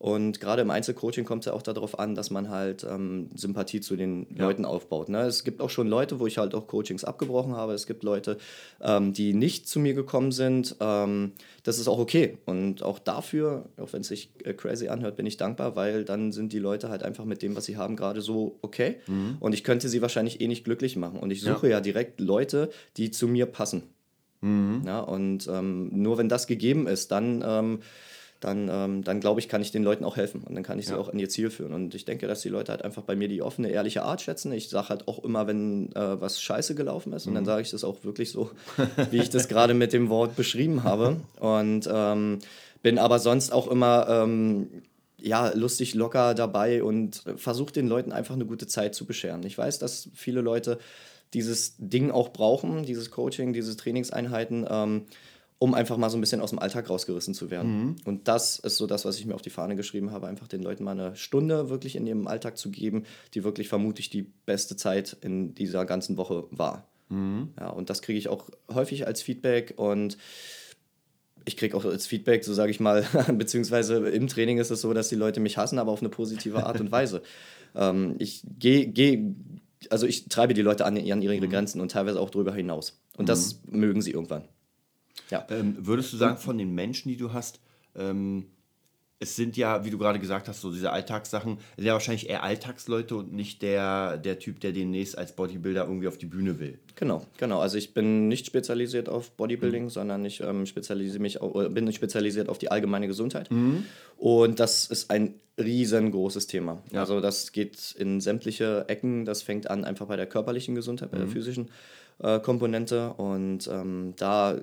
Und gerade im Einzelcoaching kommt es ja auch darauf an, dass man halt ähm, Sympathie zu den ja. Leuten aufbaut. Ne? Es gibt auch schon Leute, wo ich halt auch Coachings abgebrochen habe. Es gibt Leute, ähm, die nicht zu mir gekommen sind. Ähm, das ist auch okay. Und auch dafür, auch wenn es sich äh, crazy anhört, bin ich dankbar, weil dann sind die Leute halt einfach mit dem, was sie haben, gerade so okay. Mhm. Und ich könnte sie wahrscheinlich eh nicht glücklich machen. Und ich suche ja, ja direkt Leute, die zu mir passen. Mhm. Ja, und ähm, nur wenn das gegeben ist, dann ähm, dann, ähm, dann glaube ich, kann ich den Leuten auch helfen und dann kann ich sie ja. auch an ihr Ziel führen. Und ich denke, dass die Leute halt einfach bei mir die offene, ehrliche Art schätzen. Ich sage halt auch immer, wenn äh, was scheiße gelaufen ist und mhm. dann sage ich das auch wirklich so, wie ich das gerade mit dem Wort beschrieben habe. Und ähm, bin aber sonst auch immer ähm, ja, lustig, locker dabei und versuche den Leuten einfach eine gute Zeit zu bescheren. Ich weiß, dass viele Leute dieses Ding auch brauchen, dieses Coaching, diese Trainingseinheiten. Ähm, um einfach mal so ein bisschen aus dem Alltag rausgerissen zu werden. Mhm. Und das ist so das, was ich mir auf die Fahne geschrieben habe, einfach den Leuten mal eine Stunde wirklich in ihrem Alltag zu geben, die wirklich vermutlich die beste Zeit in dieser ganzen Woche war. Mhm. Ja, und das kriege ich auch häufig als Feedback und ich kriege auch als Feedback, so sage ich mal, beziehungsweise im Training ist es so, dass die Leute mich hassen, aber auf eine positive Art und Weise. ähm, ich gehe, geh, also ich treibe die Leute an, an ihre mhm. Grenzen und teilweise auch darüber hinaus. Und das mhm. mögen sie irgendwann. Ja. Ähm, würdest du sagen, von den Menschen, die du hast, ähm, es sind ja, wie du gerade gesagt hast, so diese Alltagssachen, sind ja wahrscheinlich eher Alltagsleute und nicht der, der Typ, der demnächst als Bodybuilder irgendwie auf die Bühne will. Genau, genau. Also ich bin nicht spezialisiert auf Bodybuilding, mhm. sondern ich ähm, spezialisiere mich auf, bin spezialisiert auf die allgemeine Gesundheit. Mhm. Und das ist ein riesengroßes Thema. Ja. Also das geht in sämtliche Ecken. Das fängt an einfach bei der körperlichen Gesundheit, bei der mhm. physischen äh, Komponente. Und ähm, da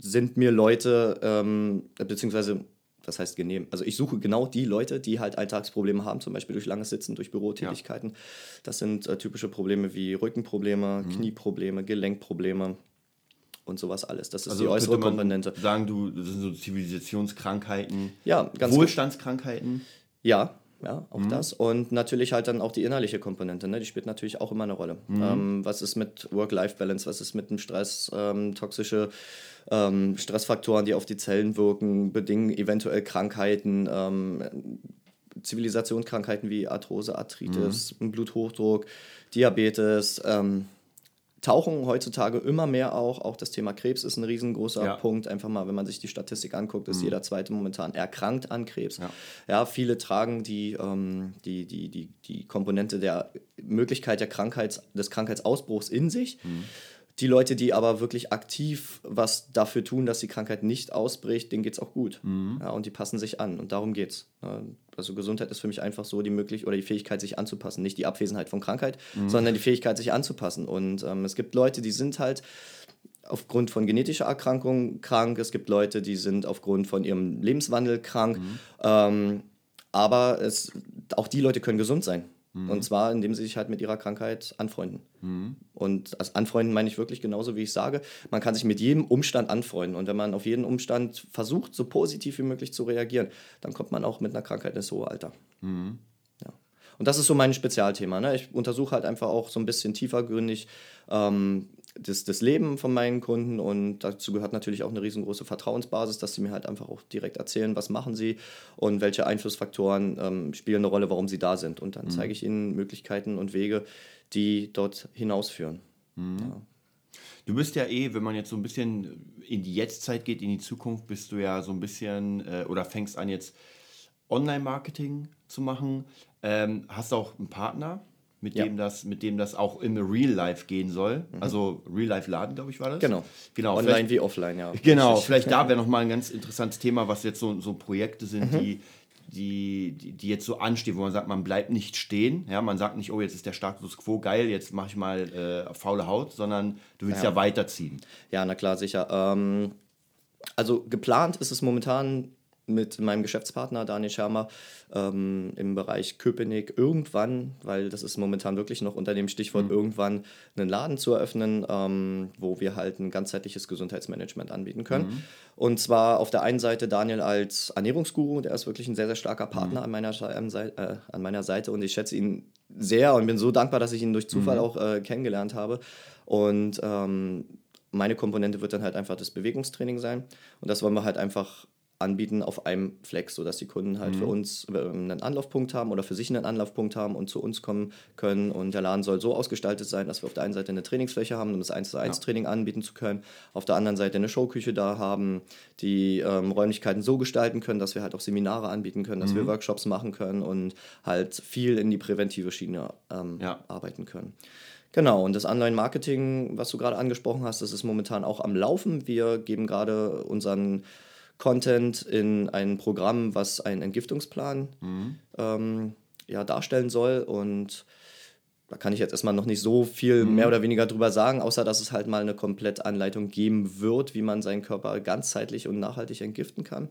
sind mir Leute, ähm, beziehungsweise, was heißt genehm? Also ich suche genau die Leute, die halt Alltagsprobleme haben, zum Beispiel durch langes Sitzen, durch Bürotätigkeiten. Ja. Das sind äh, typische Probleme wie Rückenprobleme, mhm. Knieprobleme, Gelenkprobleme und sowas alles. Das ist also die äußere Komponente. Sagen du, das sind so Zivilisationskrankheiten, ja, Wohlstandskrankheiten? Ja, ja, auch mhm. das. Und natürlich halt dann auch die innerliche Komponente, ne? die spielt natürlich auch immer eine Rolle. Mhm. Ähm, was ist mit Work-Life-Balance, was ist mit dem Stress, ähm, toxische ähm, Stressfaktoren, die auf die Zellen wirken, bedingen eventuell Krankheiten, ähm, Zivilisationskrankheiten wie Arthrose, Arthritis, mhm. Bluthochdruck, Diabetes, ähm, tauchen heutzutage immer mehr auch. Auch das Thema Krebs ist ein riesengroßer ja. Punkt. Einfach mal, wenn man sich die Statistik anguckt, ist mhm. jeder zweite momentan erkrankt an Krebs. Ja, ja viele tragen die, ähm, die, die, die, die Komponente der Möglichkeit der Krankheits, des Krankheitsausbruchs in sich. Mhm. Die Leute, die aber wirklich aktiv was dafür tun, dass die Krankheit nicht ausbricht, denen geht es auch gut. Mhm. Ja, und die passen sich an. Und darum geht's. Also Gesundheit ist für mich einfach so die Möglichkeit oder die Fähigkeit, sich anzupassen. Nicht die Abwesenheit von Krankheit, mhm. sondern die Fähigkeit, sich anzupassen. Und ähm, es gibt Leute, die sind halt aufgrund von genetischer Erkrankung krank. Es gibt Leute, die sind aufgrund von ihrem Lebenswandel krank. Mhm. Ähm, aber es, auch die Leute können gesund sein. Mhm. Und zwar, indem sie sich halt mit ihrer Krankheit anfreunden. Mhm. Und als anfreunden meine ich wirklich genauso, wie ich sage. Man kann sich mit jedem Umstand anfreunden. Und wenn man auf jeden Umstand versucht, so positiv wie möglich zu reagieren, dann kommt man auch mit einer Krankheit ins hohe Alter. Mhm. Ja. Und das ist so mein Spezialthema. Ne? Ich untersuche halt einfach auch so ein bisschen tiefergründig, ähm, das, das Leben von meinen Kunden und dazu gehört natürlich auch eine riesengroße Vertrauensbasis, dass sie mir halt einfach auch direkt erzählen, was machen sie und welche Einflussfaktoren ähm, spielen eine Rolle, warum sie da sind. Und dann mhm. zeige ich ihnen Möglichkeiten und Wege, die dort hinausführen. Mhm. Ja. Du bist ja eh, wenn man jetzt so ein bisschen in die Jetztzeit geht, in die Zukunft, bist du ja so ein bisschen äh, oder fängst an jetzt Online-Marketing zu machen. Ähm, hast auch einen Partner, mit, ja. dem das, mit dem das auch im Real Life gehen soll. Mhm. Also Real Life Laden, glaube ich, war das. Genau. genau Online wie offline, ja. Genau, vielleicht da wäre nochmal ein ganz interessantes Thema, was jetzt so, so Projekte sind, mhm. die, die, die, die, jetzt so anstehen, wo man sagt, man bleibt nicht stehen. Ja, man sagt nicht, oh, jetzt ist der Status quo geil, jetzt mache ich mal äh, faule Haut, sondern du willst ja, ja weiterziehen. Ja, na klar, sicher. Ähm, also geplant ist es momentan mit meinem Geschäftspartner Daniel Schermer ähm, im Bereich Köpenick irgendwann, weil das ist momentan wirklich noch unter dem Stichwort mhm. irgendwann, einen Laden zu eröffnen, ähm, wo wir halt ein ganzheitliches Gesundheitsmanagement anbieten können. Mhm. Und zwar auf der einen Seite Daniel als Ernährungsguru, der ist wirklich ein sehr, sehr starker Partner mhm. an, meiner, äh, an meiner Seite und ich schätze ihn sehr und bin so dankbar, dass ich ihn durch Zufall mhm. auch äh, kennengelernt habe. Und ähm, meine Komponente wird dann halt einfach das Bewegungstraining sein. Und das wollen wir halt einfach anbieten auf einem Flex, sodass die Kunden halt mhm. für uns einen Anlaufpunkt haben oder für sich einen Anlaufpunkt haben und zu uns kommen können. Und der Laden soll so ausgestaltet sein, dass wir auf der einen Seite eine Trainingsfläche haben, um das 1 zu 1 ja. Training anbieten zu können, auf der anderen Seite eine Showküche da haben, die ähm, Räumlichkeiten so gestalten können, dass wir halt auch Seminare anbieten können, dass mhm. wir Workshops machen können und halt viel in die präventive Schiene ähm, ja. arbeiten können. Genau, und das Online-Marketing, was du gerade angesprochen hast, das ist momentan auch am Laufen. Wir geben gerade unseren Content in ein Programm, was einen Entgiftungsplan mhm. ähm, ja, darstellen soll. Und da kann ich jetzt erstmal noch nicht so viel mhm. mehr oder weniger drüber sagen, außer dass es halt mal eine Komplettanleitung geben wird, wie man seinen Körper ganzheitlich und nachhaltig entgiften kann.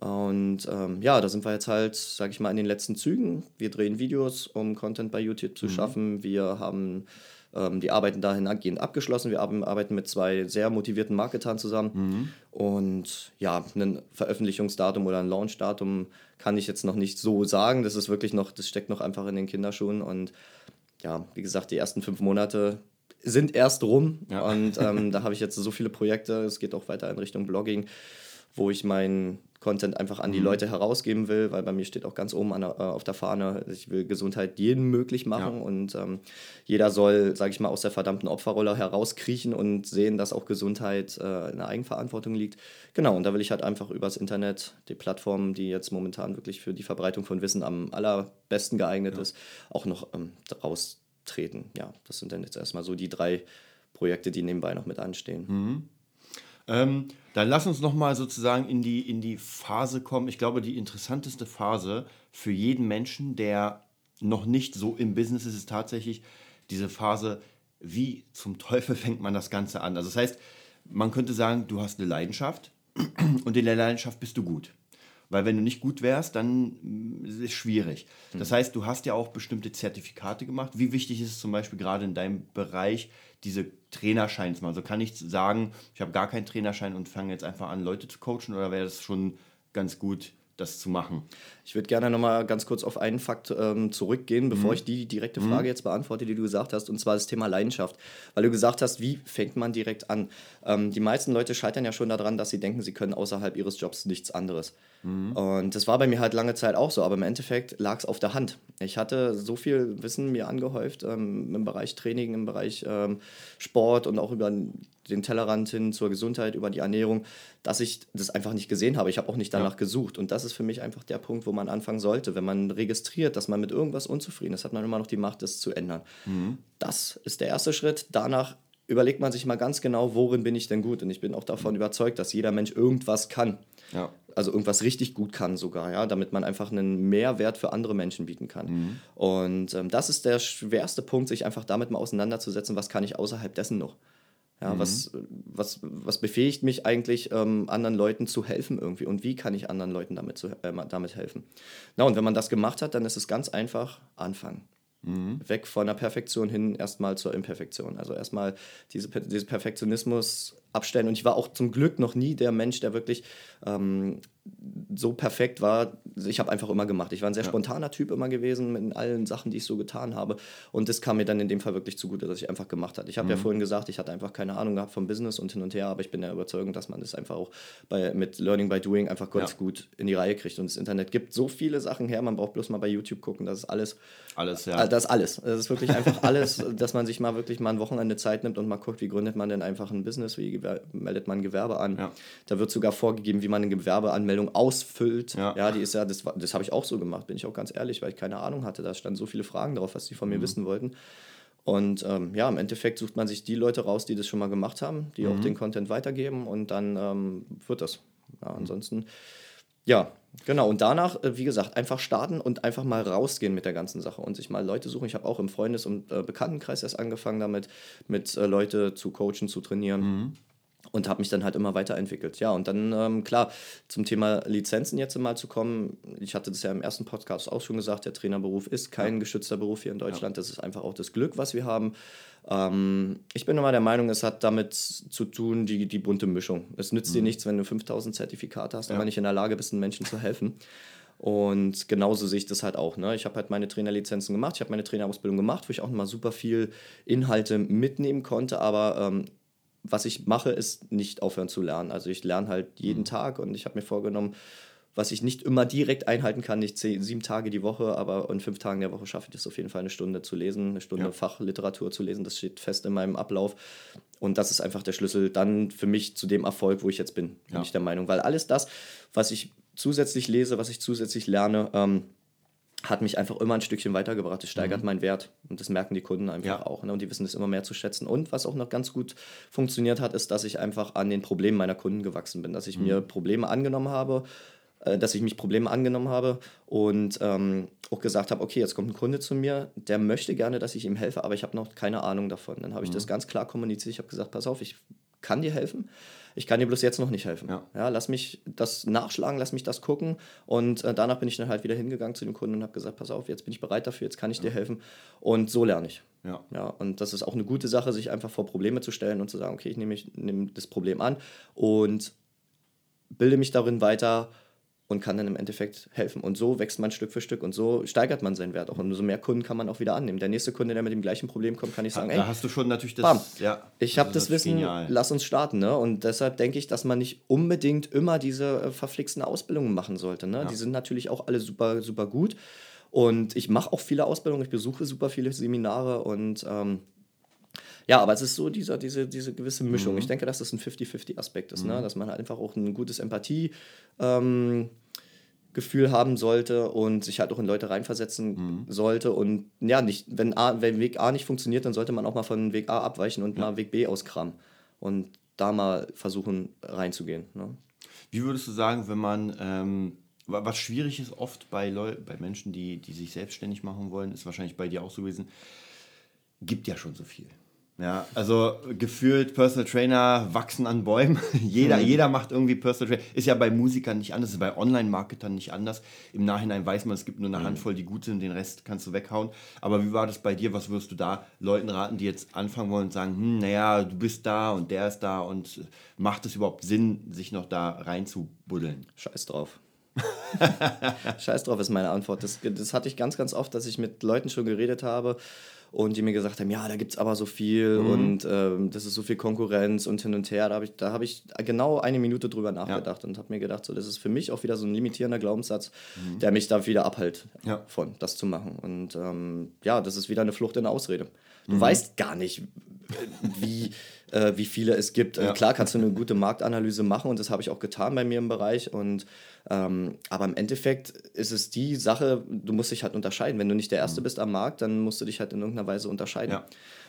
Und ähm, ja, da sind wir jetzt halt, sag ich mal, in den letzten Zügen. Wir drehen Videos, um Content bei YouTube zu mhm. schaffen. Wir haben die Arbeiten dahingehend abgeschlossen. Wir arbeiten mit zwei sehr motivierten Marketern zusammen. Mhm. Und ja, ein Veröffentlichungsdatum oder ein Launchdatum kann ich jetzt noch nicht so sagen. Das ist wirklich noch, das steckt noch einfach in den Kinderschuhen. Und ja, wie gesagt, die ersten fünf Monate sind erst rum. Ja. Und ähm, da habe ich jetzt so viele Projekte. Es geht auch weiter in Richtung Blogging, wo ich mein Content einfach an die mhm. Leute herausgeben will, weil bei mir steht auch ganz oben an, äh, auf der Fahne, ich will Gesundheit jedem möglich machen ja. und ähm, jeder soll, sage ich mal, aus der verdammten Opferrolle herauskriechen und sehen, dass auch Gesundheit äh, in der Eigenverantwortung liegt. Genau, und da will ich halt einfach übers Internet, die Plattform, die jetzt momentan wirklich für die Verbreitung von Wissen am allerbesten geeignet ja. ist, auch noch ähm, raustreten. Ja, das sind dann jetzt erstmal so die drei Projekte, die nebenbei noch mit anstehen. Mhm. Ähm, dann lass uns nochmal sozusagen in die, in die Phase kommen. Ich glaube, die interessanteste Phase für jeden Menschen, der noch nicht so im Business ist, ist tatsächlich diese Phase, wie zum Teufel fängt man das Ganze an? Also das heißt, man könnte sagen, du hast eine Leidenschaft und in der Leidenschaft bist du gut. Weil wenn du nicht gut wärst, dann mm, ist es schwierig. Das heißt, du hast ja auch bestimmte Zertifikate gemacht. Wie wichtig ist es zum Beispiel gerade in deinem Bereich, diese Trainerscheine zu machen? Also kann ich sagen, ich habe gar keinen Trainerschein und fange jetzt einfach an, Leute zu coachen oder wäre das schon ganz gut, das zu machen. Ich würde gerne nochmal ganz kurz auf einen Fakt ähm, zurückgehen, bevor mhm. ich die direkte Frage mhm. jetzt beantworte, die du gesagt hast, und zwar das Thema Leidenschaft. Weil du gesagt hast, wie fängt man direkt an? Ähm, die meisten Leute scheitern ja schon daran, dass sie denken, sie können außerhalb ihres Jobs nichts anderes. Mhm. Und das war bei mir halt lange Zeit auch so, aber im Endeffekt lag es auf der Hand. Ich hatte so viel Wissen mir angehäuft ähm, im Bereich Training, im Bereich ähm, Sport und auch über den Tellerrand hin zur Gesundheit, über die Ernährung, dass ich das einfach nicht gesehen habe. Ich habe auch nicht danach ja. gesucht. Und das ist für mich einfach der Punkt, wo man anfangen sollte. Wenn man registriert, dass man mit irgendwas unzufrieden ist, hat man immer noch die Macht, das zu ändern. Mhm. Das ist der erste Schritt. Danach überlegt man sich mal ganz genau, worin bin ich denn gut. Und ich bin auch davon mhm. überzeugt, dass jeder Mensch irgendwas kann. Ja. Also irgendwas richtig gut kann sogar, ja, damit man einfach einen Mehrwert für andere Menschen bieten kann. Mhm. Und ähm, das ist der schwerste Punkt, sich einfach damit mal auseinanderzusetzen, was kann ich außerhalb dessen noch. Ja, mhm. was, was, was befähigt mich eigentlich, ähm, anderen Leuten zu helfen irgendwie? Und wie kann ich anderen Leuten damit, zu, äh, damit helfen? Na, und wenn man das gemacht hat, dann ist es ganz einfach anfangen. Mhm. Weg von der Perfektion hin erstmal zur Imperfektion. Also erstmal diese, diesen Perfektionismus abstellen. Und ich war auch zum Glück noch nie der Mensch, der wirklich ähm, so perfekt war, ich habe einfach immer gemacht. Ich war ein sehr ja. spontaner Typ immer gewesen mit allen Sachen, die ich so getan habe. Und das kam mir dann in dem Fall wirklich zugute, dass ich einfach gemacht habe. Ich habe mhm. ja vorhin gesagt, ich hatte einfach keine Ahnung gehabt vom Business und hin und her, aber ich bin der Überzeugung, dass man das einfach auch bei, mit Learning by Doing einfach ganz ja. gut in die Reihe kriegt. Und das Internet gibt so viele Sachen her, man braucht bloß mal bei YouTube gucken, das ist alles. Alles, ja. Also das ist alles. Das ist wirklich einfach alles, dass man sich mal wirklich mal ein Wochenende Zeit nimmt und mal guckt, wie gründet man denn einfach ein Business, wie meldet man Gewerbe an. Ja. Da wird sogar vorgegeben, wie man eine Gewerbeanmeldung ausfüllt. Ja, ja die ist ja, das, das habe ich auch so gemacht, bin ich auch ganz ehrlich, weil ich keine Ahnung hatte. Da standen so viele Fragen drauf, was sie von mir mhm. wissen wollten. Und ähm, ja, im Endeffekt sucht man sich die Leute raus, die das schon mal gemacht haben, die mhm. auch den Content weitergeben und dann ähm, wird das. Ja, ansonsten, ja, genau. Und danach, äh, wie gesagt, einfach starten und einfach mal rausgehen mit der ganzen Sache und sich mal Leute suchen. Ich habe auch im Freundes- und äh, Bekanntenkreis erst angefangen damit, mit äh, Leute zu coachen, zu trainieren. Mhm und habe mich dann halt immer weiterentwickelt. Ja, und dann, ähm, klar, zum Thema Lizenzen jetzt mal zu kommen. Ich hatte das ja im ersten Podcast auch schon gesagt, der Trainerberuf ist kein ja. geschützter Beruf hier in Deutschland. Ja. Das ist einfach auch das Glück, was wir haben. Ähm, ich bin immer der Meinung, es hat damit zu tun, die, die bunte Mischung. Es nützt mhm. dir nichts, wenn du 5000 Zertifikate hast, ja. aber nicht in der Lage bist, den Menschen zu helfen. Und genauso sehe ich das halt auch. Ne? Ich habe halt meine Trainerlizenzen gemacht, ich habe meine Trainerausbildung gemacht, wo ich auch mal super viel Inhalte mitnehmen konnte, aber ähm, was ich mache, ist nicht aufhören zu lernen. Also ich lerne halt jeden mhm. Tag und ich habe mir vorgenommen, was ich nicht immer direkt einhalten kann, nicht zehn, sieben Tage die Woche, aber in fünf Tagen der Woche schaffe ich es auf jeden Fall eine Stunde zu lesen, eine Stunde ja. Fachliteratur zu lesen. Das steht fest in meinem Ablauf. Und das ist einfach der Schlüssel dann für mich zu dem Erfolg, wo ich jetzt bin, bin ja. ich der Meinung. Weil alles das, was ich zusätzlich lese, was ich zusätzlich lerne, ähm, hat mich einfach immer ein Stückchen weitergebracht. Es steigert mhm. meinen Wert. Und das merken die Kunden einfach ja. auch. Ne? Und die wissen es immer mehr zu schätzen. Und was auch noch ganz gut funktioniert hat, ist, dass ich einfach an den Problemen meiner Kunden gewachsen bin. Dass ich mhm. mir Probleme angenommen habe, äh, dass ich mich Probleme angenommen habe und ähm, auch gesagt habe, okay, jetzt kommt ein Kunde zu mir, der möchte gerne, dass ich ihm helfe, aber ich habe noch keine Ahnung davon. Dann habe ich mhm. das ganz klar kommuniziert. Ich habe gesagt, pass auf, ich kann dir helfen ich kann dir bloß jetzt noch nicht helfen. Ja. ja lass mich das nachschlagen, lass mich das gucken. Und äh, danach bin ich dann halt wieder hingegangen zu dem Kunden und habe gesagt, pass auf, jetzt bin ich bereit dafür, jetzt kann ich ja. dir helfen. Und so lerne ich. Ja. ja. Und das ist auch eine gute Sache, sich einfach vor Probleme zu stellen und zu sagen, okay, ich nehme nehm das Problem an und bilde mich darin weiter und kann dann im Endeffekt helfen. Und so wächst man Stück für Stück und so steigert man seinen Wert auch. Und umso mehr Kunden kann man auch wieder annehmen. Der nächste Kunde, der mit dem gleichen Problem kommt, kann ich sagen, ja, ey, da hast du schon natürlich das, bam, ja, ich habe das, Wissen, genial. lass uns starten. Ne? Und deshalb denke ich, dass man nicht unbedingt immer diese äh, verflixten Ausbildungen machen sollte. Ne? Ja. Die sind natürlich auch alle super, super gut. Und ich mache auch viele Ausbildungen, ich besuche super viele Seminare und ähm, ja, aber es ist so dieser, diese, diese gewisse Mischung. Mhm. Ich denke, dass das ein 50-50-Aspekt ist, ne? mhm. ne? dass man halt einfach auch ein gutes Empathie. Ähm, Gefühl haben sollte und sich halt auch in Leute reinversetzen mhm. sollte. Und ja, nicht, wenn, A, wenn Weg A nicht funktioniert, dann sollte man auch mal von Weg A abweichen und ja. mal Weg B auskramen und da mal versuchen reinzugehen. Ne? Wie würdest du sagen, wenn man, ähm, was schwierig ist oft bei, Leu bei Menschen, die, die sich selbstständig machen wollen, ist wahrscheinlich bei dir auch so gewesen, gibt ja schon so viel. Ja, also gefühlt Personal Trainer wachsen an Bäumen. jeder, mhm. jeder macht irgendwie Personal Trainer. Ist ja bei Musikern nicht anders, ist bei Online-Marketern nicht anders. Im Nachhinein weiß man, es gibt nur eine mhm. Handvoll, die gut sind, den Rest kannst du weghauen. Aber wie war das bei dir? Was würdest du da Leuten raten, die jetzt anfangen wollen und sagen, hm, naja, du bist da und der ist da und macht es überhaupt Sinn, sich noch da reinzubuddeln? Scheiß drauf. Scheiß drauf ist meine Antwort. Das, das hatte ich ganz, ganz oft, dass ich mit Leuten schon geredet habe und die mir gesagt haben, ja, da gibt es aber so viel mhm. und ähm, das ist so viel Konkurrenz und hin und her. Da habe ich, hab ich genau eine Minute drüber nachgedacht ja. und habe mir gedacht, so, das ist für mich auch wieder so ein limitierender Glaubenssatz, mhm. der mich da wieder abhält ja. von, das zu machen. Und ähm, ja, das ist wieder eine Flucht in eine Ausrede. Du mhm. weißt gar nicht, wie, äh, wie viele es gibt. Äh, ja. klar kannst du eine gute Marktanalyse machen und das habe ich auch getan bei mir im Bereich. Und, ähm, aber im Endeffekt ist es die Sache, du musst dich halt unterscheiden. Wenn du nicht der Erste mhm. bist am Markt, dann musst du dich halt in irgendeiner Weise unterscheiden. Ja.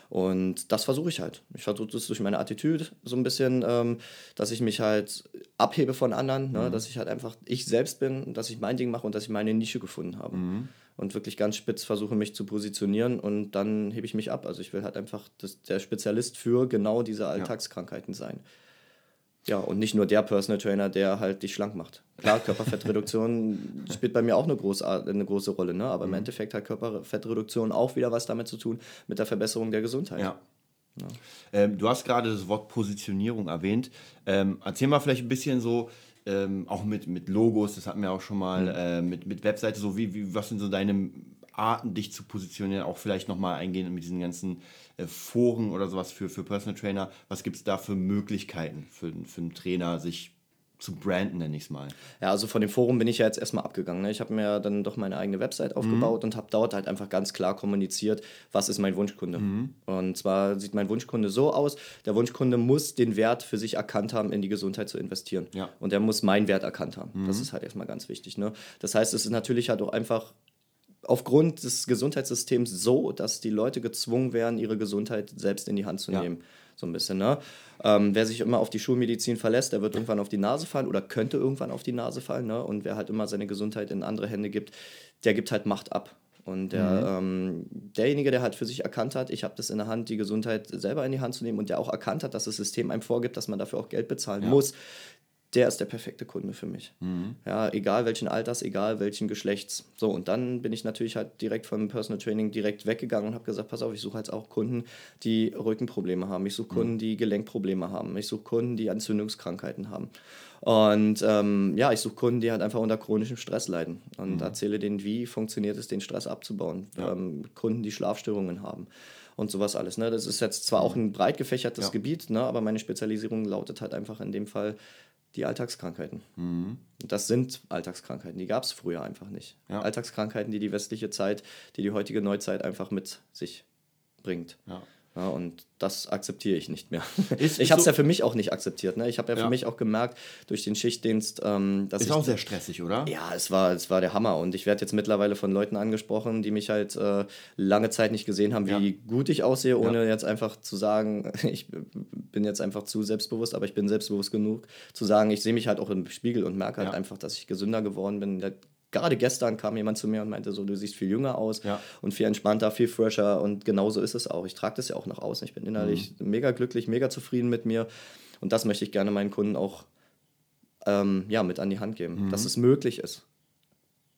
Und das versuche ich halt. Ich versuche das durch meine Attitüde so ein bisschen, ähm, dass ich mich halt abhebe von anderen, ne? Mhm. dass ich halt einfach ich selbst bin, dass ich mein Ding mache und dass ich meine Nische gefunden habe. Mhm und wirklich ganz spitz versuche, mich zu positionieren und dann hebe ich mich ab. Also ich will halt einfach das, der Spezialist für genau diese Alltagskrankheiten sein. Ja, und nicht nur der Personal Trainer, der halt dich schlank macht. Klar, Körperfettreduktion spielt bei mir auch eine große, eine große Rolle, ne? aber mhm. im Endeffekt hat Körperfettreduktion auch wieder was damit zu tun, mit der Verbesserung der Gesundheit. Ja. ja. Ähm, du hast gerade das Wort Positionierung erwähnt. Ähm, erzähl mal vielleicht ein bisschen so, ähm, auch mit, mit Logos, das hatten wir auch schon mal, mhm. äh, mit, mit Webseite, so wie, wie, was sind so deine Arten, dich zu positionieren, auch vielleicht nochmal eingehen mit diesen ganzen äh, Foren oder sowas für, für Personal Trainer. Was gibt es da für Möglichkeiten für, für einen Trainer, sich zu branden, nenne ich es mal. Ja, also von dem Forum bin ich ja jetzt erstmal abgegangen. Ne? Ich habe mir dann doch meine eigene Website aufgebaut mhm. und habe dort halt einfach ganz klar kommuniziert, was ist mein Wunschkunde. Mhm. Und zwar sieht mein Wunschkunde so aus, der Wunschkunde muss den Wert für sich erkannt haben, in die Gesundheit zu investieren. Ja. Und der muss meinen Wert erkannt haben. Mhm. Das ist halt erstmal ganz wichtig. Ne? Das heißt, es ist natürlich halt auch einfach aufgrund des Gesundheitssystems so, dass die Leute gezwungen werden, ihre Gesundheit selbst in die Hand zu nehmen. So ein bisschen, ne? Ähm, wer sich immer auf die Schulmedizin verlässt, der wird irgendwann auf die Nase fallen oder könnte irgendwann auf die Nase fallen, ne? Und wer halt immer seine Gesundheit in andere Hände gibt, der gibt halt Macht ab. Und der, mhm. ähm, derjenige, der halt für sich erkannt hat, ich habe das in der Hand, die Gesundheit selber in die Hand zu nehmen und der auch erkannt hat, dass das System einem vorgibt, dass man dafür auch Geld bezahlen ja. muss, der ist der perfekte Kunde für mich. Mhm. Ja, egal welchen Alters, egal welchen Geschlechts. So, und dann bin ich natürlich halt direkt vom Personal Training direkt weggegangen und habe gesagt, pass auf, ich suche jetzt auch Kunden, die Rückenprobleme haben. Ich suche Kunden, mhm. die Gelenkprobleme haben. Ich suche Kunden, die Entzündungskrankheiten haben. Und ähm, ja, ich suche Kunden, die halt einfach unter chronischem Stress leiden und mhm. erzähle denen, wie funktioniert es, den Stress abzubauen. Ja. Ähm, Kunden, die Schlafstörungen haben und sowas alles. Ne? Das ist jetzt zwar auch ein breit gefächertes ja. Gebiet, ne? aber meine Spezialisierung lautet halt einfach in dem Fall die Alltagskrankheiten. Mhm. Das sind Alltagskrankheiten, die gab es früher einfach nicht. Ja. Alltagskrankheiten, die die westliche Zeit, die die heutige Neuzeit einfach mit sich bringt. Ja. Ja, und das akzeptiere ich nicht mehr. Ist, ich habe es so ja für mich auch nicht akzeptiert. Ne? Ich habe ja, ja für mich auch gemerkt durch den Schichtdienst, ähm, dass ist ich, auch sehr stressig, oder? Ja, es war, es war der Hammer. Und ich werde jetzt mittlerweile von Leuten angesprochen, die mich halt äh, lange Zeit nicht gesehen haben, wie ja. gut ich aussehe, ohne jetzt einfach zu sagen, ich bin jetzt einfach zu selbstbewusst, aber ich bin selbstbewusst genug zu sagen, ich sehe mich halt auch im Spiegel und merke halt einfach, dass ich gesünder geworden bin gerade gestern kam jemand zu mir und meinte so, du siehst viel jünger aus ja. und viel entspannter, viel fresher und genauso ist es auch. Ich trage das ja auch nach außen. Ich bin innerlich mhm. mega glücklich, mega zufrieden mit mir und das möchte ich gerne meinen Kunden auch ähm, ja, mit an die Hand geben, mhm. dass es möglich ist.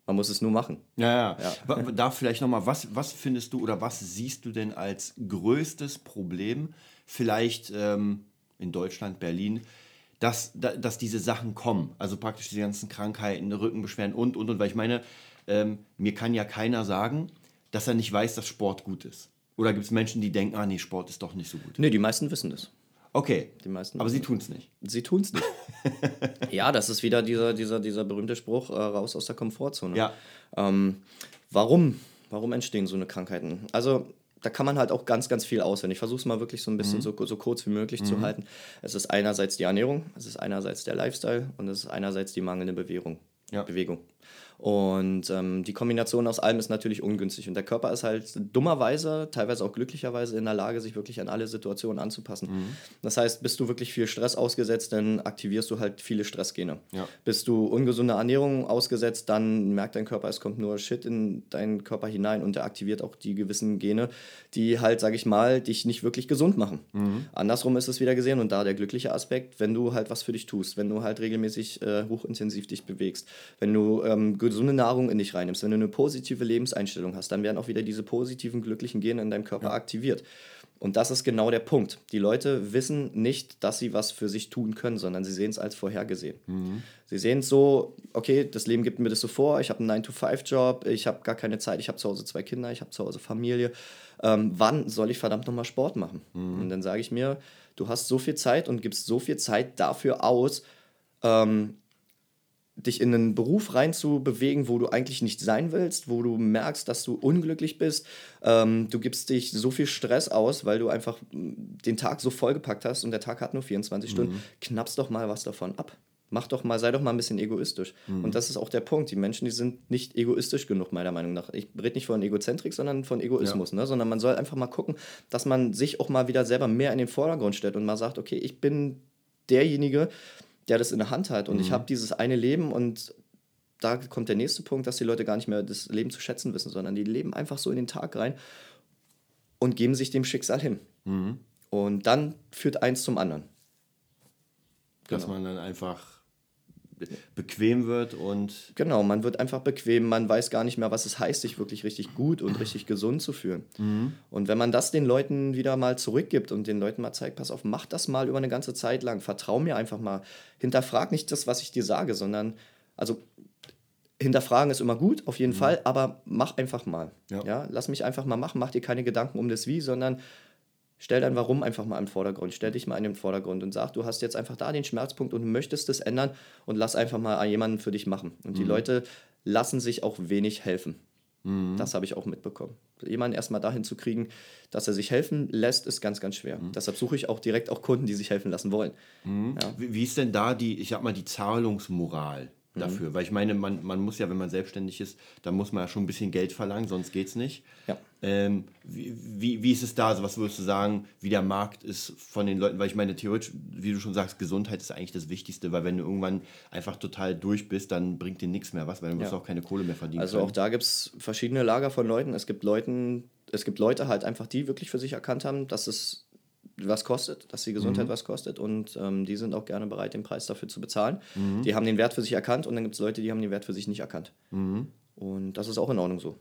Man muss es nur machen. Ja, ja. ja. Da vielleicht nochmal, was, was findest du oder was siehst du denn als größtes Problem, vielleicht ähm, in Deutschland, Berlin, dass, dass diese Sachen kommen. Also praktisch die ganzen Krankheiten, Rückenbeschwerden und, und, und. Weil ich meine, ähm, mir kann ja keiner sagen, dass er nicht weiß, dass Sport gut ist. Oder gibt es Menschen, die denken, ah nee, Sport ist doch nicht so gut? Nee, die meisten wissen das. Okay. Die meisten aber sie tun es nicht. Sie tun es nicht. ja, das ist wieder dieser, dieser, dieser berühmte Spruch, äh, raus aus der Komfortzone. Ja. Ähm, warum? Warum entstehen so eine Krankheiten? Also da kann man halt auch ganz, ganz viel auswählen. Ich versuche es mal wirklich so ein bisschen mhm. so, so kurz wie möglich mhm. zu halten. Es ist einerseits die Ernährung, es ist einerseits der Lifestyle und es ist einerseits die mangelnde Bewegung. Ja. Bewegung. Und ähm, die Kombination aus allem ist natürlich ungünstig. Und der Körper ist halt dummerweise, teilweise auch glücklicherweise in der Lage, sich wirklich an alle Situationen anzupassen. Mhm. Das heißt, bist du wirklich viel Stress ausgesetzt, dann aktivierst du halt viele Stressgene. Ja. Bist du ungesunde Ernährung ausgesetzt, dann merkt dein Körper, es kommt nur Shit in deinen Körper hinein und der aktiviert auch die gewissen Gene, die halt, sag ich mal, dich nicht wirklich gesund machen. Mhm. Andersrum ist es wieder gesehen und da der glückliche Aspekt, wenn du halt was für dich tust, wenn du halt regelmäßig äh, hochintensiv dich bewegst, wenn du ähm, gesunde Nahrung in dich reinnimmst, wenn du eine positive Lebenseinstellung hast, dann werden auch wieder diese positiven, glücklichen Gene in deinem Körper ja. aktiviert. Und das ist genau der Punkt. Die Leute wissen nicht, dass sie was für sich tun können, sondern sie sehen es als vorhergesehen. Mhm. Sie sehen es so, okay, das Leben gibt mir das so vor, ich habe einen 9-to-5-Job, ich habe gar keine Zeit, ich habe zu Hause zwei Kinder, ich habe zu Hause Familie. Ähm, wann soll ich verdammt nochmal Sport machen? Mhm. Und dann sage ich mir, du hast so viel Zeit und gibst so viel Zeit dafür aus, ähm, dich in einen Beruf reinzubewegen, wo du eigentlich nicht sein willst, wo du merkst, dass du unglücklich bist. Ähm, du gibst dich so viel Stress aus, weil du einfach den Tag so vollgepackt hast und der Tag hat nur 24 mhm. Stunden. Knappst doch mal was davon ab. Mach doch mal, sei doch mal ein bisschen egoistisch. Mhm. Und das ist auch der Punkt. Die Menschen, die sind nicht egoistisch genug, meiner Meinung nach. Ich rede nicht von Egozentrik, sondern von Egoismus. Ja. Ne? Sondern man soll einfach mal gucken, dass man sich auch mal wieder selber mehr in den Vordergrund stellt und mal sagt, okay, ich bin derjenige, der das in der Hand hat. Und mhm. ich habe dieses eine Leben und da kommt der nächste Punkt, dass die Leute gar nicht mehr das Leben zu schätzen wissen, sondern die leben einfach so in den Tag rein und geben sich dem Schicksal hin. Mhm. Und dann führt eins zum anderen. Dass genau. man dann einfach bequem wird und. Genau, man wird einfach bequem, man weiß gar nicht mehr, was es heißt, sich wirklich richtig gut und richtig gesund zu fühlen. Mhm. Und wenn man das den Leuten wieder mal zurückgibt und den Leuten mal zeigt, pass auf, mach das mal über eine ganze Zeit lang, vertrau mir einfach mal, hinterfrag nicht das, was ich dir sage, sondern, also hinterfragen ist immer gut, auf jeden mhm. Fall, aber mach einfach mal. Ja. ja. Lass mich einfach mal machen, mach dir keine Gedanken um das Wie, sondern Stell dein Warum einfach mal im Vordergrund. Stell dich mal in den Vordergrund und sag, du hast jetzt einfach da den Schmerzpunkt und möchtest es ändern und lass einfach mal jemanden für dich machen. Und die mhm. Leute lassen sich auch wenig helfen. Mhm. Das habe ich auch mitbekommen. Jemanden erstmal dahin zu kriegen, dass er sich helfen lässt, ist ganz, ganz schwer. Mhm. Deshalb suche ich auch direkt auch Kunden, die sich helfen lassen wollen. Mhm. Ja. Wie, wie ist denn da die, ich sag mal, die Zahlungsmoral? Dafür. Mhm. Weil ich meine, man, man muss ja, wenn man selbstständig ist, dann muss man ja schon ein bisschen Geld verlangen, sonst geht es nicht. Ja. Ähm, wie, wie, wie ist es da? Also was würdest du sagen, wie der Markt ist von den Leuten? Weil ich meine, theoretisch, wie du schon sagst, Gesundheit ist eigentlich das Wichtigste, weil wenn du irgendwann einfach total durch bist, dann bringt dir nichts mehr was, weil du ja. musst auch keine Kohle mehr verdienen. Also können. auch da gibt es verschiedene Lager von Leuten. Es gibt Leuten, es gibt Leute halt einfach, die wirklich für sich erkannt haben, dass es was kostet, dass die Gesundheit mhm. was kostet und ähm, die sind auch gerne bereit, den Preis dafür zu bezahlen. Mhm. Die haben den Wert für sich erkannt und dann gibt es Leute, die haben den Wert für sich nicht erkannt. Mhm. Und das ist auch in Ordnung so.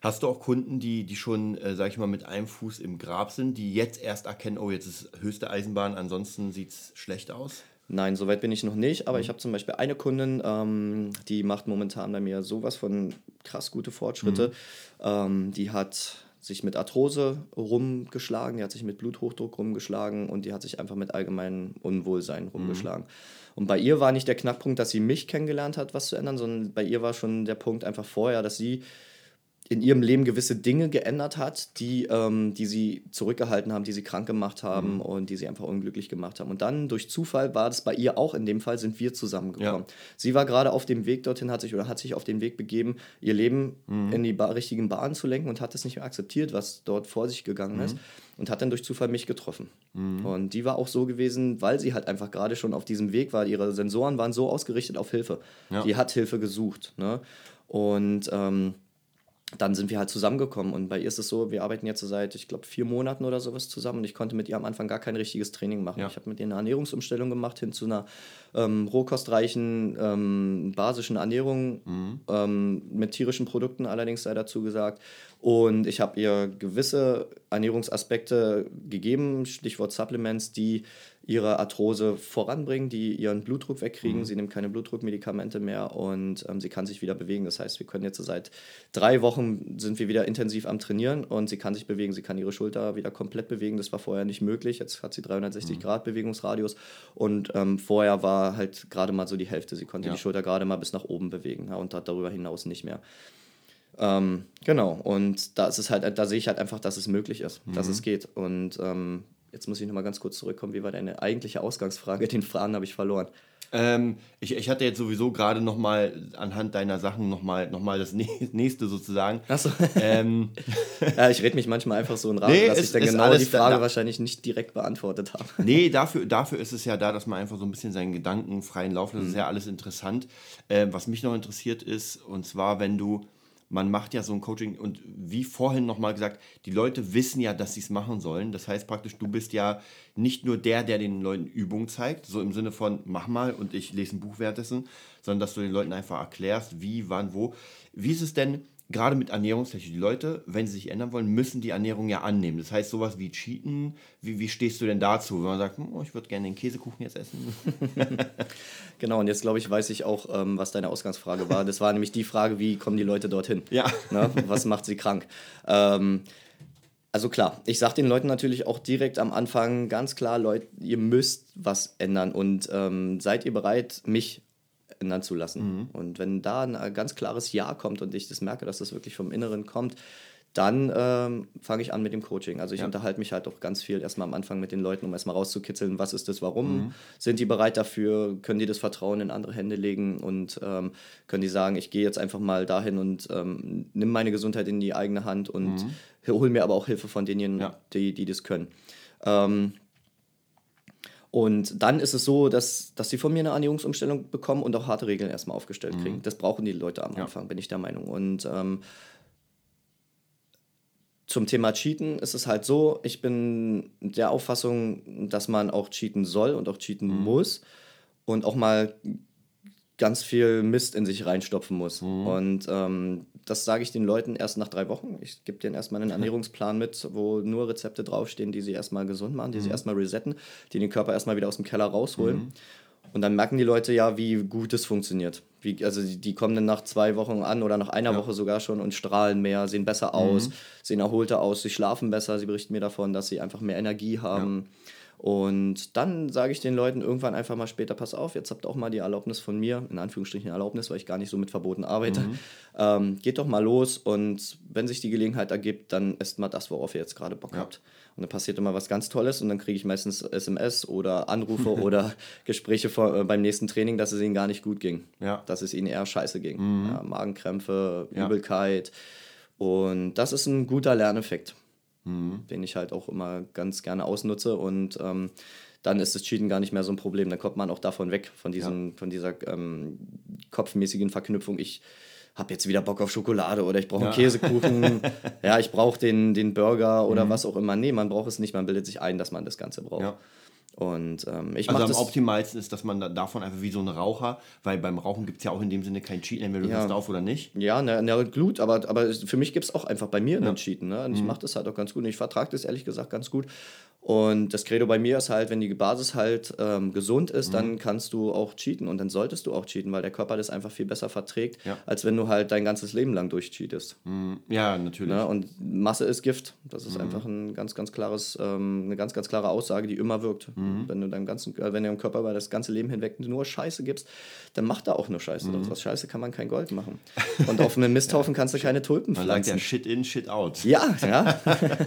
Hast du auch Kunden, die, die schon, äh, sag ich mal, mit einem Fuß im Grab sind, die jetzt erst erkennen, oh, jetzt ist höchste Eisenbahn, ansonsten sieht es schlecht aus? Nein, soweit bin ich noch nicht, aber mhm. ich habe zum Beispiel eine Kundin, ähm, die macht momentan bei mir sowas von krass gute Fortschritte. Mhm. Ähm, die hat sich mit Arthrose rumgeschlagen, die hat sich mit Bluthochdruck rumgeschlagen und die hat sich einfach mit allgemeinem Unwohlsein mhm. rumgeschlagen. Mhm. Und bei ihr war nicht der Knackpunkt, dass sie mich kennengelernt hat, was zu ändern, sondern bei ihr war schon der Punkt einfach vorher, dass sie in ihrem Leben gewisse Dinge geändert hat, die, ähm, die sie zurückgehalten haben, die sie krank gemacht haben mhm. und die sie einfach unglücklich gemacht haben. Und dann durch Zufall war das bei ihr auch in dem Fall, sind wir zusammengekommen. Ja. Sie war gerade auf dem Weg dorthin, hat sich oder hat sich auf den Weg begeben, ihr Leben mhm. in die ba richtigen Bahnen zu lenken und hat es nicht mehr akzeptiert, was dort vor sich gegangen mhm. ist. Und hat dann durch Zufall mich getroffen. Mhm. Und die war auch so gewesen, weil sie halt einfach gerade schon auf diesem Weg war. Ihre Sensoren waren so ausgerichtet auf Hilfe. Ja. Die hat Hilfe gesucht. Ne? Und ähm, dann sind wir halt zusammengekommen. Und bei ihr ist es so, wir arbeiten jetzt seit, ich glaube, vier Monaten oder sowas zusammen. Und ich konnte mit ihr am Anfang gar kein richtiges Training machen. Ja. Ich habe mit ihr eine Ernährungsumstellung gemacht hin zu einer ähm, rohkostreichen, ähm, basischen Ernährung mhm. ähm, mit tierischen Produkten, allerdings sei dazu gesagt. Und ich habe ihr gewisse Ernährungsaspekte gegeben, Stichwort Supplements, die ihre Arthrose voranbringen, die ihren Blutdruck wegkriegen. Mhm. Sie nimmt keine Blutdruckmedikamente mehr und ähm, sie kann sich wieder bewegen. Das heißt, wir können jetzt seit drei Wochen sind wir wieder intensiv am Trainieren und sie kann sich bewegen. Sie kann ihre Schulter wieder komplett bewegen. Das war vorher nicht möglich. Jetzt hat sie 360 mhm. Grad Bewegungsradius und ähm, vorher war halt gerade mal so die Hälfte. Sie konnte ja. die Schulter gerade mal bis nach oben bewegen ja, und hat darüber hinaus nicht mehr. Ähm, genau, und da ist es halt, da sehe ich halt einfach, dass es möglich ist, mhm. dass es geht. Und ähm, jetzt muss ich nochmal ganz kurz zurückkommen. Wie war deine eigentliche Ausgangsfrage? Den Faden habe ich verloren. Ähm, ich, ich hatte jetzt sowieso gerade nochmal anhand deiner Sachen nochmal noch mal das nächste sozusagen. Achso. Ähm. ja, ich rede mich manchmal einfach so in Rahmen, nee, dass ist, ich dann genau die Frage da, wahrscheinlich nicht direkt beantwortet habe. Nee, dafür, dafür ist es ja da, dass man einfach so ein bisschen seinen Gedanken freien Lauf lässt. Das ist mhm. ja alles interessant. Ähm, was mich noch interessiert ist, und zwar, wenn du man macht ja so ein Coaching und wie vorhin nochmal gesagt, die Leute wissen ja, dass sie es machen sollen. Das heißt praktisch, du bist ja nicht nur der, der den Leuten Übung zeigt, so im Sinne von mach mal und ich lese ein Buch währenddessen, sondern dass du den Leuten einfach erklärst, wie, wann, wo. Wie ist es denn, gerade mit Ernährungstechnik, die Leute, wenn sie sich ändern wollen, müssen die Ernährung ja annehmen. Das heißt, sowas wie Cheaten, wie, wie stehst du denn dazu, wenn man sagt, oh, ich würde gerne den Käsekuchen jetzt essen? genau, und jetzt glaube ich, weiß ich auch, ähm, was deine Ausgangsfrage war. Das war nämlich die Frage, wie kommen die Leute dorthin? Ja. Ne? Was macht sie krank? Ähm, also klar, ich sage den Leuten natürlich auch direkt am Anfang ganz klar, Leute, ihr müsst was ändern und ähm, seid ihr bereit, mich ändern zu lassen. Mhm. Und wenn da ein ganz klares Ja kommt und ich das merke, dass das wirklich vom Inneren kommt, dann ähm, fange ich an mit dem Coaching. Also ich ja. unterhalte mich halt auch ganz viel erstmal am Anfang mit den Leuten, um erstmal rauszukitzeln, was ist das, warum, mhm. sind die bereit dafür, können die das Vertrauen in andere Hände legen und ähm, können die sagen, ich gehe jetzt einfach mal dahin und ähm, nimm meine Gesundheit in die eigene Hand und mhm. hol mir aber auch Hilfe von denen, ja. die, die das können. Ähm, und dann ist es so, dass, dass sie von mir eine Ernährungsumstellung bekommen und auch harte Regeln erstmal aufgestellt mhm. kriegen. Das brauchen die Leute am Anfang, ja. bin ich der Meinung. Und ähm, zum Thema Cheaten ist es halt so, ich bin der Auffassung, dass man auch cheaten soll und auch cheaten mhm. muss und auch mal ganz viel Mist in sich reinstopfen muss. Mhm. Und ähm, das sage ich den Leuten erst nach drei Wochen. Ich gebe denen erstmal einen Ernährungsplan mit, wo nur Rezepte draufstehen, die sie erstmal gesund machen, die mhm. sie erstmal resetten, die den Körper erstmal wieder aus dem Keller rausholen. Mhm. Und dann merken die Leute ja, wie gut es funktioniert. Wie, also die, die, kommen dann nach zwei Wochen an oder nach einer ja. Woche sogar schon und strahlen mehr, sehen besser aus, mhm. sehen erholter aus, sie schlafen besser, sie berichten mir davon, dass sie einfach mehr Energie haben. Ja. Und dann sage ich den Leuten irgendwann einfach mal später, pass auf, jetzt habt auch mal die Erlaubnis von mir, in Anführungsstrichen Erlaubnis, weil ich gar nicht so mit Verboten arbeite. Mhm. Ähm, geht doch mal los und wenn sich die Gelegenheit ergibt, dann esst mal das, worauf ihr jetzt gerade Bock ja. habt. Und dann passiert immer was ganz Tolles und dann kriege ich meistens SMS oder Anrufe oder Gespräche vor, äh, beim nächsten Training, dass es ihnen gar nicht gut ging. Ja. Dass es ihnen eher scheiße ging. Mhm. Ja, Magenkrämpfe, Übelkeit. Und das ist ein guter Lerneffekt mhm. den ich halt auch immer ganz gerne ausnutze und ähm, dann ist das Cheaten gar nicht mehr so ein Problem. Dann kommt man auch davon weg, von, diesem, ja. von dieser ähm, kopfmäßigen Verknüpfung. Ich habe jetzt wieder Bock auf Schokolade oder ich brauche einen ja. Käsekuchen, ja, ich brauche den, den Burger oder mhm. was auch immer. Nee, man braucht es nicht, man bildet sich ein, dass man das Ganze braucht. Ja. Und ähm, ich Also am optimalsten ist, dass man da, davon einfach wie so ein Raucher, weil beim Rauchen gibt es ja auch in dem Sinne kein Cheaten, entweder du ja. hörst auf oder nicht. Ja, na, na gut, aber, aber für mich gibt es auch einfach bei mir ja. einen Cheaten. Ne? Und ich mhm. mache das halt auch ganz gut und ich vertrage das ehrlich gesagt ganz gut. Und das Credo bei mir ist halt, wenn die Basis halt ähm, gesund ist, mhm. dann kannst du auch cheaten und dann solltest du auch cheaten, weil der Körper das einfach viel besser verträgt, ja. als wenn du halt dein ganzes Leben lang durchcheatest. Mhm. Ja, natürlich. Ne? Und Masse ist Gift. Das ist mhm. einfach ein ganz, ganz klares, ähm, eine ganz, ganz klare Aussage, die immer wirkt. Mhm. Wenn du deinem ganzen, äh, wenn du dem Körper über das ganze Leben hinweg nur Scheiße gibst, dann macht er auch nur Scheiße. Mhm. Aus Scheiße kann man kein Gold machen. Und auf einem Misthaufen kannst du keine Tulpen pflanzen. Man sagt ja Shit in, Shit out. Ja, ja.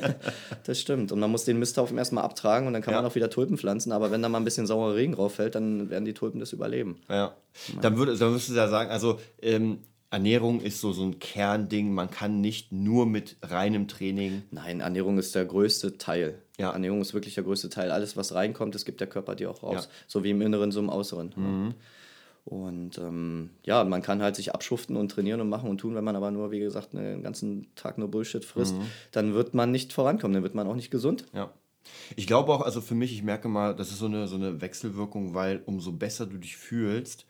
das stimmt. Und man muss den Misthaufen erstmal erstmal abtragen und dann kann ja. man auch wieder Tulpen pflanzen. Aber wenn da mal ein bisschen saurer Regen drauf fällt, dann werden die Tulpen das überleben. Ja. Dann, würde, dann müsstest du ja sagen, also ähm, Ernährung ist so, so ein Kernding. Man kann nicht nur mit reinem Training. Nein, Ernährung ist der größte Teil. Ja. Ernährung ist wirklich der größte Teil. Alles, was reinkommt, das gibt der Körper dir auch raus. Ja. So wie im Inneren, so im Äußeren. Mhm. Und ähm, ja, man kann halt sich abschuften und trainieren und machen und tun, wenn man aber nur, wie gesagt, einen ganzen Tag nur Bullshit frisst, mhm. dann wird man nicht vorankommen, dann wird man auch nicht gesund. Ja. Ich glaube auch, also für mich, ich merke mal, das ist so eine, so eine Wechselwirkung, weil umso besser du dich fühlst,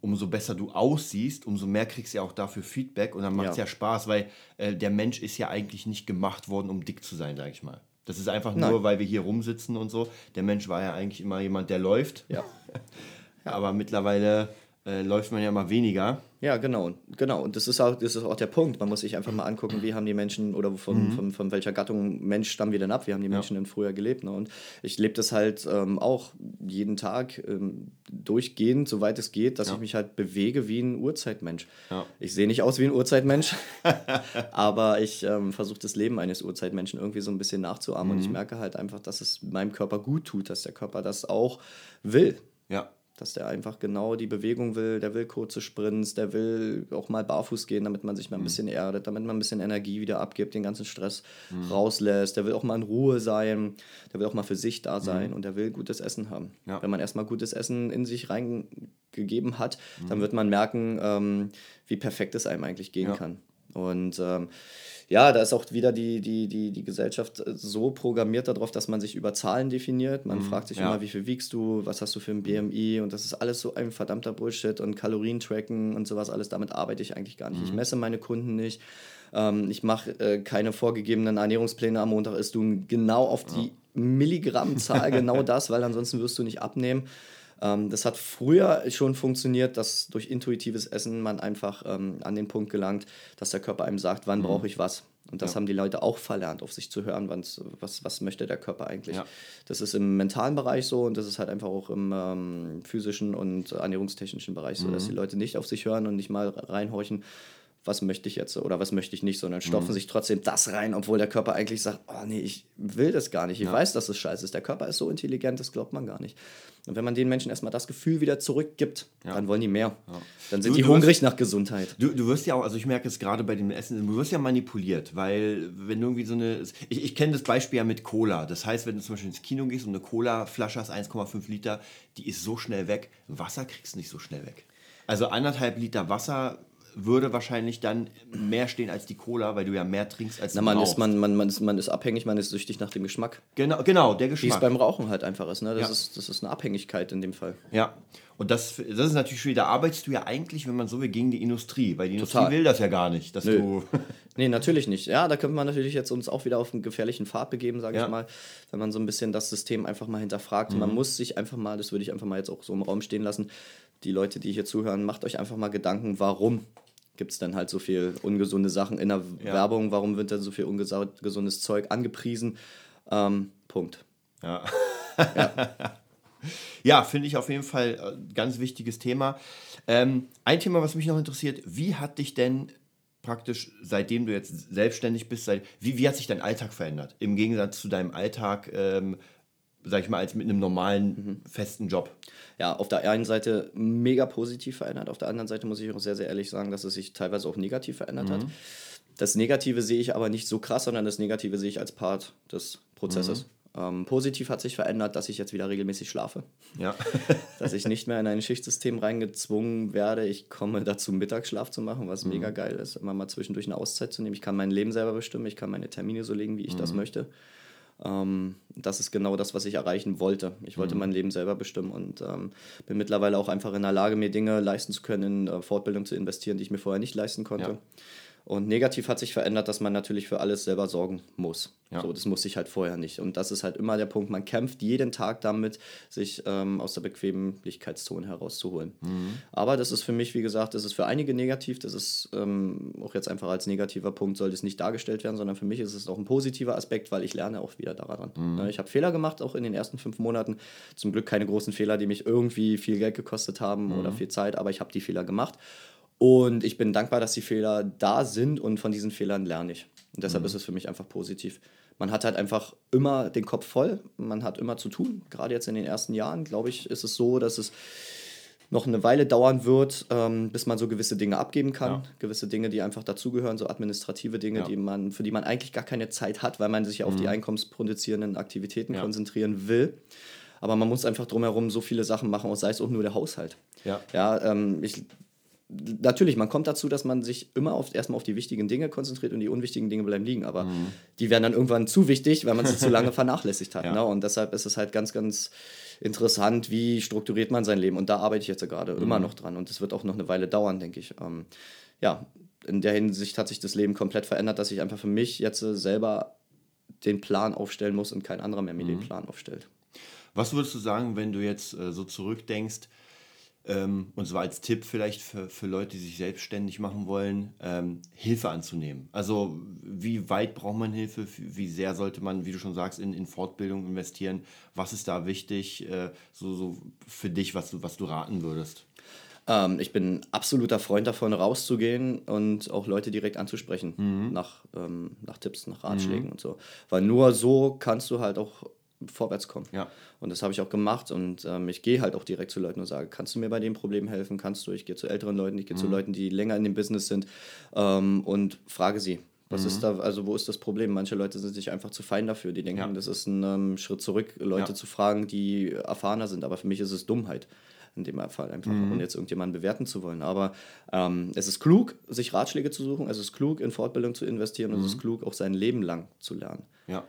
umso besser du aussiehst, umso mehr kriegst du ja auch dafür Feedback und dann macht es ja. ja. Spaß, weil äh, der Mensch ist ja eigentlich nicht gemacht worden, um dick zu sein, sag ich mal. Das ist einfach Nein. nur, weil wir hier rumsitzen und so. Der Mensch war ja eigentlich immer jemand, der läuft. Ja. ja. Aber mittlerweile äh, läuft man ja mal weniger. Ja, genau, genau. Und das ist auch, das ist auch der Punkt. Man muss sich einfach mal angucken, wie haben die Menschen oder von, mhm. von, von welcher Gattung Mensch stammen wir denn ab? Wie haben die Menschen ja. denn früher gelebt? Ne? Und ich lebe das halt ähm, auch jeden Tag ähm, durchgehend, soweit es geht, dass ja. ich mich halt bewege wie ein Urzeitmensch. Ja. Ich sehe nicht aus wie ein Urzeitmensch, aber ich ähm, versuche das Leben eines Urzeitmenschen irgendwie so ein bisschen nachzuahmen. Mhm. Und ich mhm. merke halt einfach, dass es meinem Körper gut tut, dass der Körper das auch will. Ja dass der einfach genau die Bewegung will, der will kurze Sprints, der will auch mal barfuß gehen, damit man sich mal ein mhm. bisschen erdet, damit man ein bisschen Energie wieder abgibt, den ganzen Stress mhm. rauslässt, der will auch mal in Ruhe sein, der will auch mal für sich da sein mhm. und der will gutes Essen haben. Ja. Wenn man erstmal gutes Essen in sich reingegeben hat, mhm. dann wird man merken, ähm, wie perfekt es einem eigentlich gehen ja. kann. Und ähm, ja, da ist auch wieder die, die, die, die Gesellschaft äh, so programmiert darauf, dass man sich über Zahlen definiert. Man mhm, fragt sich ja. immer, wie viel wiegst du, was hast du für ein BMI und das ist alles so ein verdammter Bullshit und Kalorien tracken und sowas alles. Damit arbeite ich eigentlich gar nicht. Mhm. Ich messe meine Kunden nicht. Ähm, ich mache äh, keine vorgegebenen Ernährungspläne. Am Montag isst du genau auf die ja. Milligrammzahl genau das, weil ansonsten wirst du nicht abnehmen. Ähm, das hat früher schon funktioniert, dass durch intuitives Essen man einfach ähm, an den Punkt gelangt, dass der Körper einem sagt, wann mhm. brauche ich was. Und das ja. haben die Leute auch verlernt, auf sich zu hören, was, was möchte der Körper eigentlich. Ja. Das ist im mentalen Bereich so und das ist halt einfach auch im ähm, physischen und ernährungstechnischen Bereich so, mhm. dass die Leute nicht auf sich hören und nicht mal reinhorchen, was möchte ich jetzt oder was möchte ich nicht, sondern stopfen mhm. sich trotzdem das rein, obwohl der Körper eigentlich sagt, oh nee, ich will das gar nicht, ich ja. weiß, dass es scheiße ist. Der Körper ist so intelligent, das glaubt man gar nicht. Und wenn man den Menschen erstmal das Gefühl wieder zurückgibt, ja. dann wollen die mehr. Ja. Dann sind du, die hungrig wirst, nach Gesundheit. Du, du wirst ja auch, also ich merke es gerade bei dem Essen, du wirst ja manipuliert, weil wenn du irgendwie so eine, ich, ich kenne das Beispiel ja mit Cola. Das heißt, wenn du zum Beispiel ins Kino gehst und eine Cola-Flasche hast, 1,5 Liter, die ist so schnell weg, Wasser kriegst du nicht so schnell weg. Also anderthalb Liter Wasser würde wahrscheinlich dann mehr stehen als die Cola, weil du ja mehr trinkst als Na, man, brauchst. ist, man, man, man, ist, man ist abhängig, man ist süchtig nach dem Geschmack. genau, genau, der Wie es Geschmack. beim Rauchen halt einfach ist. Ne? Das, Ja. ist. das ist eine Abhängigkeit in dem Fall. Ja, und das, das ist natürlich schwierig. Da arbeitest du ja eigentlich, wenn man so will, gegen die Industrie, weil die Total. Industrie will das ja gar nicht, dass Nö. du. Nee, natürlich nicht. Ja, da könnte man natürlich jetzt uns auch wieder auf einen gefährlichen Pfad begeben, sage Ja. ich mal, wenn man so ein bisschen das System einfach mal hinterfragt. Mhm. man muss sich einfach mal, das würde ich einfach mal jetzt auch so im Raum stehen lassen, die Leute, die hier zuhören, macht euch einfach mal Gedanken, warum gibt es denn halt so viel ungesunde Sachen in der Ja. Werbung, warum wird denn so viel ungesundes Zeug angepriesen? Ähm, Punkt. Ja. ja, finde ich auf jeden Fall äh, ganz wichtiges Thema. Ähm, ein Thema, was mich noch interessiert, wie hat dich denn praktisch, seitdem du jetzt selbstständig bist, seit, wie, wie hat sich dein Alltag verändert? Im Gegensatz zu deinem Alltag, ähm, sag ich mal, als mit einem normalen, festen Job. Ja, auf der einen Seite mega positiv verändert, auf der anderen Seite muss ich auch sehr, sehr ehrlich sagen, dass es sich teilweise auch negativ verändert hat. Das Negative sehe ich aber nicht so krass, sondern das Negative sehe ich als Part des Prozesses. Ähm, positiv hat sich verändert, dass ich jetzt wieder regelmäßig schlafe, Ja. dass ich nicht mehr in ein Schichtsystem reingezwungen werde. Ich komme dazu, Mittagsschlaf zu machen, was mega geil ist, immer mal zwischendurch eine Auszeit zu nehmen. Ich kann mein Leben selber bestimmen, ich kann meine Termine so legen, wie ich das möchte. Ähm, das ist genau das, was ich erreichen wollte. Ich wollte mein Leben selber bestimmen und ähm, bin mittlerweile auch einfach in der Lage, mir Dinge leisten zu können, in äh, Fortbildung zu investieren, die ich mir vorher nicht leisten konnte. Ja. Und negativ hat sich verändert, dass man natürlich für alles selber sorgen muss. Ja. So, das musste ich halt vorher nicht. Und das ist halt immer der Punkt. Man kämpft jeden Tag damit, sich ähm, aus der Bequemlichkeitszone herauszuholen. Mhm. Aber das ist für mich, wie gesagt, das ist für einige negativ. Das ist ähm, auch jetzt einfach als negativer Punkt, soll das nicht dargestellt werden, sondern für mich ist es auch ein positiver Aspekt, weil ich lerne auch wieder daran. Mhm. Ne, Ich habe Fehler gemacht, auch in den ersten fünf Monaten. Zum Glück keine großen Fehler, die mich irgendwie viel Geld gekostet haben Mhm. oder viel Zeit, aber ich habe die Fehler gemacht. Und ich bin dankbar, dass die Fehler da sind und von diesen Fehlern lerne ich. Und Mhm. deshalb ist es für mich einfach positiv. Man hat halt einfach immer den Kopf voll, man hat immer zu tun. Gerade jetzt in den ersten Jahren, glaube ich, ist es so, dass es noch eine Weile dauern wird, ähm, bis man so gewisse Dinge abgeben kann. Ja. Gewisse Dinge, die einfach dazugehören, so administrative Dinge, Ja. Mhm. die man, für die man eigentlich gar keine Zeit hat, weil man sich ja auf die einkommensproduzierenden Aktivitäten Ja. konzentrieren will. Aber man muss einfach drumherum so viele Sachen machen, und sei es auch nur der Haushalt. Ja. Ja, ähm, ich, natürlich, man kommt dazu, dass man sich immer auf, erstmal auf die wichtigen Dinge konzentriert und die unwichtigen Dinge bleiben liegen. Aber die werden dann irgendwann zu wichtig, weil man sie zu lange vernachlässigt hat. Ja. Ne? Und deshalb ist es halt ganz, ganz interessant, wie strukturiert man sein Leben. Und da arbeite ich jetzt ja gerade immer noch dran. Und das wird auch noch eine Weile dauern, denke ich. Ähm, ja, in der Hinsicht hat sich das Leben komplett verändert, dass ich einfach für mich jetzt selber den Plan aufstellen muss und kein anderer mehr mir den Plan aufstellt. Was würdest du sagen, wenn du jetzt äh, so zurückdenkst, ähm, und zwar als Tipp vielleicht für, für Leute, die sich selbstständig machen wollen, ähm, Hilfe anzunehmen? Also wie weit braucht man Hilfe? Wie sehr sollte man, wie du schon sagst, in, in Fortbildung investieren? Was ist da wichtig, äh, so, so für dich, was du, was du raten würdest? Ähm, ich bin absoluter Freund davon, rauszugehen und auch Leute direkt anzusprechen Mhm. nach, ähm, nach Tipps, nach Ratschlägen und so. Weil nur so kannst du halt auch vorwärts kommen. Ja. Und das habe ich auch gemacht und ähm, ich gehe halt auch direkt zu Leuten und sage, kannst du mir bei dem Problem helfen? Kannst du? Ich gehe zu älteren Leuten, ich gehe Mhm. zu Leuten, die länger in dem Business sind ähm, und frage sie. Was Mhm. ist da, also wo ist das Problem? Manche Leute sind sich einfach zu fein dafür. Die denken, Ja. das ist ein ähm, Schritt zurück, Leute Ja. zu fragen, die erfahrener sind. Aber für mich ist es Dummheit in dem Fall einfach, Mhm. und jetzt irgendjemanden bewerten zu wollen. Aber ähm, es ist klug, sich Ratschläge zu suchen, es ist klug, in Fortbildung zu investieren und es ist Mhm. klug, auch sein Leben lang zu lernen. Ja.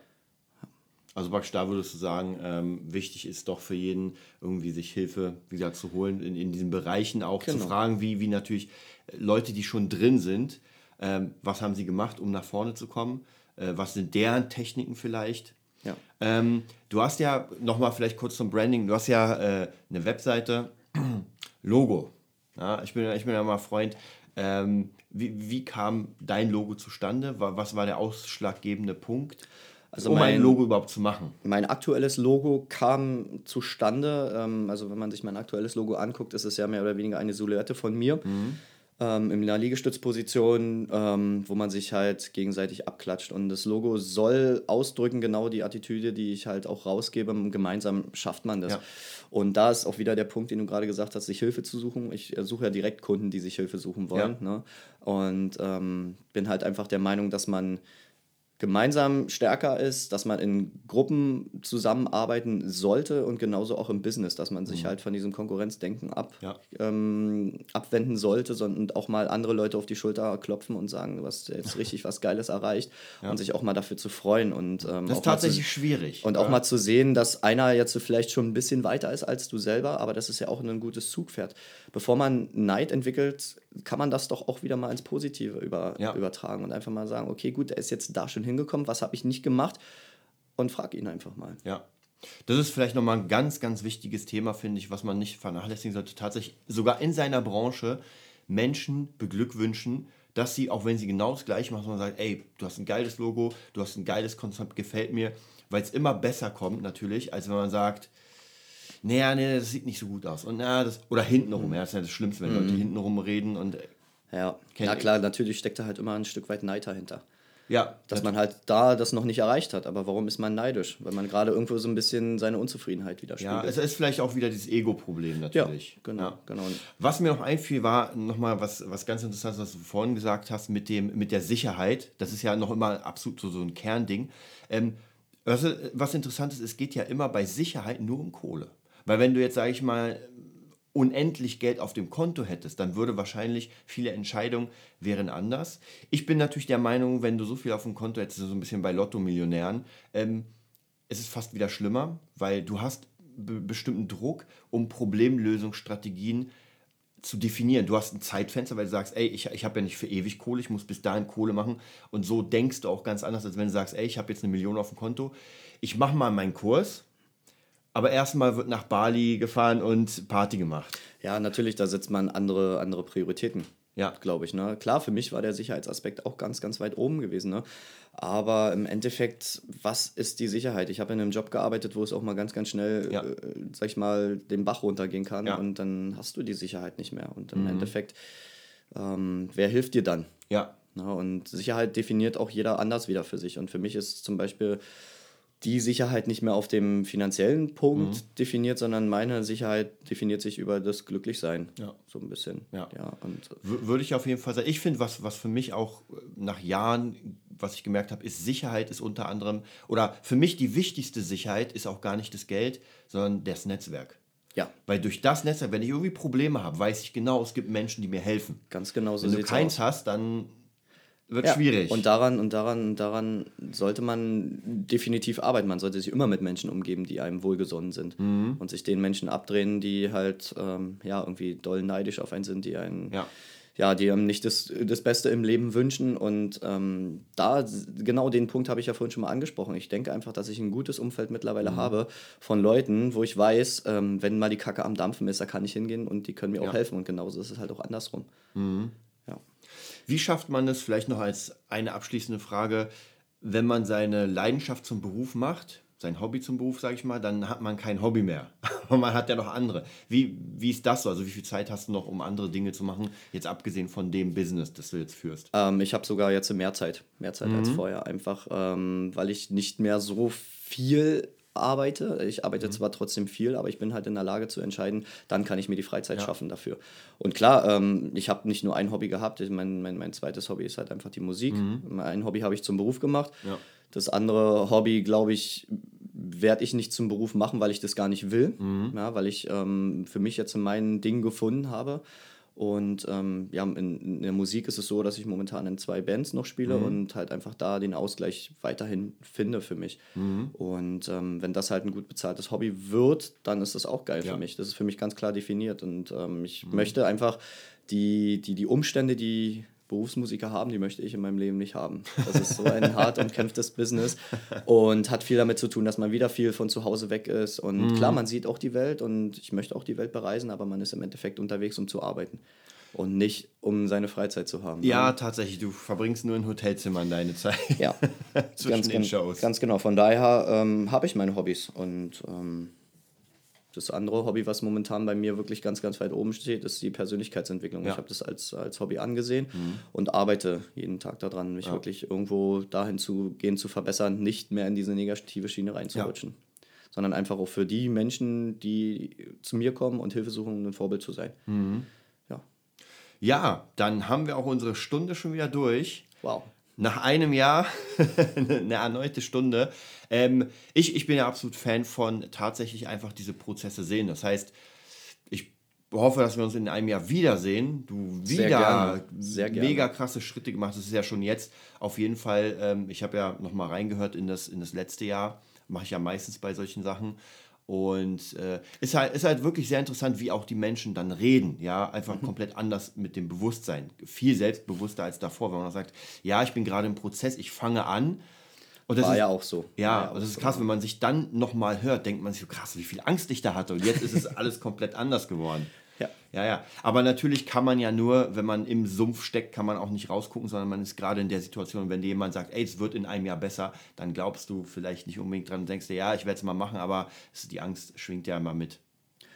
Also praktisch da würdest du sagen, ähm, wichtig ist doch für jeden irgendwie sich Hilfe, wie gesagt, zu holen, in, in diesen Bereichen auch zu Genau. fragen, wie, wie natürlich äh, Leute, die schon drin sind, ähm, was haben sie gemacht, um nach vorne zu kommen, äh, was sind deren Techniken vielleicht. Ja. Ähm, du hast ja, nochmal vielleicht kurz zum Branding, du hast ja äh, eine Webseite, Logo. Ja, ich, bin, ich bin ja mal Freund. Ähm, wie, wie kam dein Logo zustande? Wa- Was war der ausschlaggebende Punkt, Also um ein mein- Logo überhaupt zu machen? Mein aktuelles Logo kam zustande, ähm, also wenn man sich mein aktuelles Logo anguckt, ist es ja mehr oder weniger eine Silhouette von mir. Ähm, in einer Liegestützposition, ähm, wo man sich halt gegenseitig abklatscht. Und das Logo soll ausdrücken genau die Attitüde, die ich halt auch rausgebe. Gemeinsam schafft man das. Ja. Und da ist auch wieder der Punkt, den du gerade gesagt hast, sich Hilfe zu suchen. Ich äh, suche ja direkt Kunden, die sich Hilfe suchen wollen. Ne? Und ähm, bin halt einfach der Meinung, dass man gemeinsam stärker ist, dass man in Gruppen zusammenarbeiten sollte und genauso auch im Business, dass man sich mhm. halt von diesem Konkurrenzdenken ab, ja. ähm, abwenden sollte sondern auch mal andere Leute auf die Schulter klopfen und sagen, du hast jetzt richtig was Geiles erreicht ja. und sich auch mal dafür zu freuen. Und, ähm, das ist tatsächlich zu, schwierig. Und ja. auch mal zu sehen, dass einer jetzt vielleicht schon ein bisschen weiter ist als du selber, aber das ist ja auch ein gutes Zugpferd. Bevor man Neid entwickelt, kann man das doch auch wieder mal ins Positive über, übertragen und einfach mal sagen, okay, gut, der ist jetzt da schon hin hingekommen, was habe ich nicht gemacht und frag ihn einfach mal. Ja. Das ist vielleicht nochmal ein ganz, ganz wichtiges Thema, finde ich, was man nicht vernachlässigen sollte. Tatsächlich sogar in seiner Branche Menschen beglückwünschen, dass sie, auch wenn sie genau das Gleiche machen, man sagt, ey, du hast ein geiles Logo, du hast ein geiles Konzept, gefällt mir, weil es immer besser kommt natürlich, als wenn man sagt, naja, nee, das sieht nicht so gut aus. Und, na, das, oder hintenrum, mhm. ja, das ist ja das Schlimmste, wenn mhm. Leute hintenrum reden und. Ja, ja klar, natürlich steckt da halt immer ein Stück weit Neid dahinter. Ja. Dass man halt da das noch nicht erreicht hat. Aber warum ist man neidisch? Weil man gerade irgendwo so ein bisschen seine Unzufriedenheit widerspiegelt. Ja, es ist vielleicht auch wieder dieses Ego-Problem natürlich. Ja, genau, ja. genau. Was mir noch einfiel, war nochmal was, was ganz Interessantes, was du vorhin gesagt hast mit, dem, mit der Sicherheit. Das ist ja noch immer absolut so, so ein Kernding. Ähm, was, was interessant ist, es geht ja immer bei Sicherheit nur um Kohle. Weil wenn du jetzt, sage ich mal, unendlich Geld auf dem Konto hättest, dann würde wahrscheinlich viele Entscheidungen wären anders. Ich bin natürlich der Meinung, wenn du so viel auf dem Konto hättest, so ein bisschen bei Lotto-Millionären, ähm, es ist fast wieder schlimmer, weil du hast bestimmten Druck, um Problemlösungsstrategien zu definieren. Du hast ein Zeitfenster, weil du sagst, ey, ich, ich habe ja nicht für ewig Kohle, ich muss bis dahin Kohle machen. Und so denkst du auch ganz anders, als wenn du sagst, ey, ich habe jetzt eine Million auf dem Konto. Ich mache mal meinen Kurs, aber erstmal wird nach Bali gefahren und Party gemacht. Ja, natürlich, da setzt man andere, andere Prioritäten. Ja. Glaube ich. Ne? Klar, für mich war der Sicherheitsaspekt auch ganz, ganz weit oben gewesen. Ne? Aber im Endeffekt, was ist die Sicherheit? Ich habe in einem Job gearbeitet, wo es auch mal ganz, ganz schnell, ja. äh, sag ich mal, den Bach runtergehen kann ja. und dann hast du die Sicherheit nicht mehr. Und im mhm. Endeffekt, ähm, wer hilft dir dann? Ja. Na, ne? und Sicherheit definiert auch jeder anders wieder für sich. Und für mich ist zum Beispiel die Sicherheit nicht mehr auf dem finanziellen Punkt mhm. definiert, sondern meine Sicherheit definiert sich über das Glücklichsein. Ja. So ein bisschen. Ja. ja und Würde ich auf jeden Fall sagen. Ich finde, was, was für mich auch äh, nach Jahren, was ich gemerkt habe, ist Sicherheit ist unter anderem, oder für mich die wichtigste Sicherheit ist auch gar nicht das Geld, sondern das Netzwerk. Ja. Weil durch das Netzwerk, wenn ich irgendwie Probleme habe, weiß ich genau, es gibt Menschen, die mir helfen. Ganz genau so. Wenn du keins aus. hast, dann wird ja. schwierig. Und daran, und daran, daran sollte man definitiv arbeiten. Man sollte sich immer mit Menschen umgeben, die einem wohlgesonnen sind. Mhm. Und sich den Menschen abdrehen, die halt ähm, ja, irgendwie doll neidisch auf einen sind, die einen. Ja. Ja, die einem nicht das, das Beste im Leben wünschen. Und ähm, da, genau den Punkt habe ich ja vorhin schon mal angesprochen. Ich denke einfach, dass ich ein gutes Umfeld mittlerweile mhm. habe von Leuten, wo ich weiß, ähm, wenn mal die Kacke am Dampfen ist, da kann ich hingehen und die können mir ja. auch helfen. Und genauso ist es halt auch andersrum. Mhm. Wie schafft man es, vielleicht noch als eine abschließende Frage, wenn man seine Leidenschaft zum Beruf macht, sein Hobby zum Beruf, sage ich mal, dann hat man kein Hobby mehr. Und man hat ja noch andere. Wie, wie ist das so? Also wie viel Zeit hast du noch, um andere Dinge zu machen, jetzt abgesehen von dem Business, das du jetzt führst? Ähm, ich habe sogar jetzt mehr Zeit, mehr Zeit mhm. als vorher, einfach ähm, weil ich nicht mehr so viel arbeite. Ich arbeite mhm. zwar trotzdem viel, aber ich bin halt in der Lage zu entscheiden, dann kann ich mir die Freizeit ja. schaffen dafür. Und klar, ähm, ich habe nicht nur ein Hobby gehabt, ich, mein, mein, mein zweites Hobby ist halt einfach die Musik. Mhm. Ein Hobby habe ich zum Beruf gemacht. Ja. Das andere Hobby, glaube ich, werde ich nicht zum Beruf machen, weil ich das gar nicht will, mhm. ja, weil ich ähm, für mich jetzt mein Ding gefunden habe. Und ähm, ja, in, in, der Musik ist es so, dass ich momentan in zwei Bands noch spiele mhm. und halt einfach da den Ausgleich weiterhin finde für mich. Mhm. Und ähm, wenn das halt ein gut bezahltes Hobby wird, dann ist das auch geil ja. für mich. Das ist für mich ganz klar definiert. Und ähm, ich mhm. möchte einfach die, die, die Umstände, die Berufsmusiker haben, die möchte ich in meinem Leben nicht haben. Das ist so ein hart umkämpftes Business und hat viel damit zu tun, dass man wieder viel von zu Hause weg ist. Und mhm. klar, man sieht auch die Welt und ich möchte auch die Welt bereisen, aber man ist im Endeffekt unterwegs, um zu arbeiten und nicht um seine Freizeit zu haben. Ja, ne? tatsächlich. Du verbringst nur in Hotelzimmern deine Zeit. Ja, zwischen ganz, den Shows. Ganz genau. Von daher ähm, habe ich meine Hobbys und ähm, das andere Hobby, was momentan bei mir wirklich ganz, ganz weit oben steht, ist die Persönlichkeitsentwicklung. Ja. Ich habe das als, als Hobby angesehen mhm. und arbeite jeden Tag daran, mich ja. wirklich irgendwo dahin zu gehen, zu verbessern, nicht mehr in diese negative Schiene reinzurutschen. Ja. Sondern einfach auch für die Menschen, die zu mir kommen und Hilfe suchen, ein Vorbild zu sein. Mhm. Ja. Ja, dann haben wir auch unsere Stunde schon wieder durch. Wow. Nach einem Jahr eine erneute Stunde. Ähm, ich, ich bin ja absolut Fan von tatsächlich einfach diese Prozesse sehen. Das heißt, ich hoffe, dass wir uns in einem Jahr wiedersehen. Du wieder Sehr gerne. Sehr gerne. mega krasse Schritte gemacht. Das ist ja schon jetzt auf jeden Fall. Ähm, ich habe ja noch mal reingehört in das, in das letzte Jahr. Mache ich ja meistens bei solchen Sachen. Und äh, ist, halt, ist halt wirklich sehr interessant, wie auch die Menschen dann reden. Ja, einfach Mhm. komplett anders mit dem Bewusstsein. Viel selbstbewusster als davor, wenn man sagt, ja, ich bin gerade im Prozess, ich fange an. Und das War ist, ja auch so. Ja, ja und das ist so. krass, wenn man sich dann nochmal hört, denkt man sich so krass, wie viel Angst ich da hatte. Und jetzt ist es alles komplett anders geworden. Ja. Ja, ja. Aber natürlich kann man ja nur, wenn man im Sumpf steckt, kann man auch nicht rausgucken, sondern man ist gerade in der Situation, wenn dir jemand sagt, ey, es wird in einem Jahr besser, dann glaubst du vielleicht nicht unbedingt dran und denkst dir, ja, ich werde es mal machen, aber die Angst schwingt ja immer mit.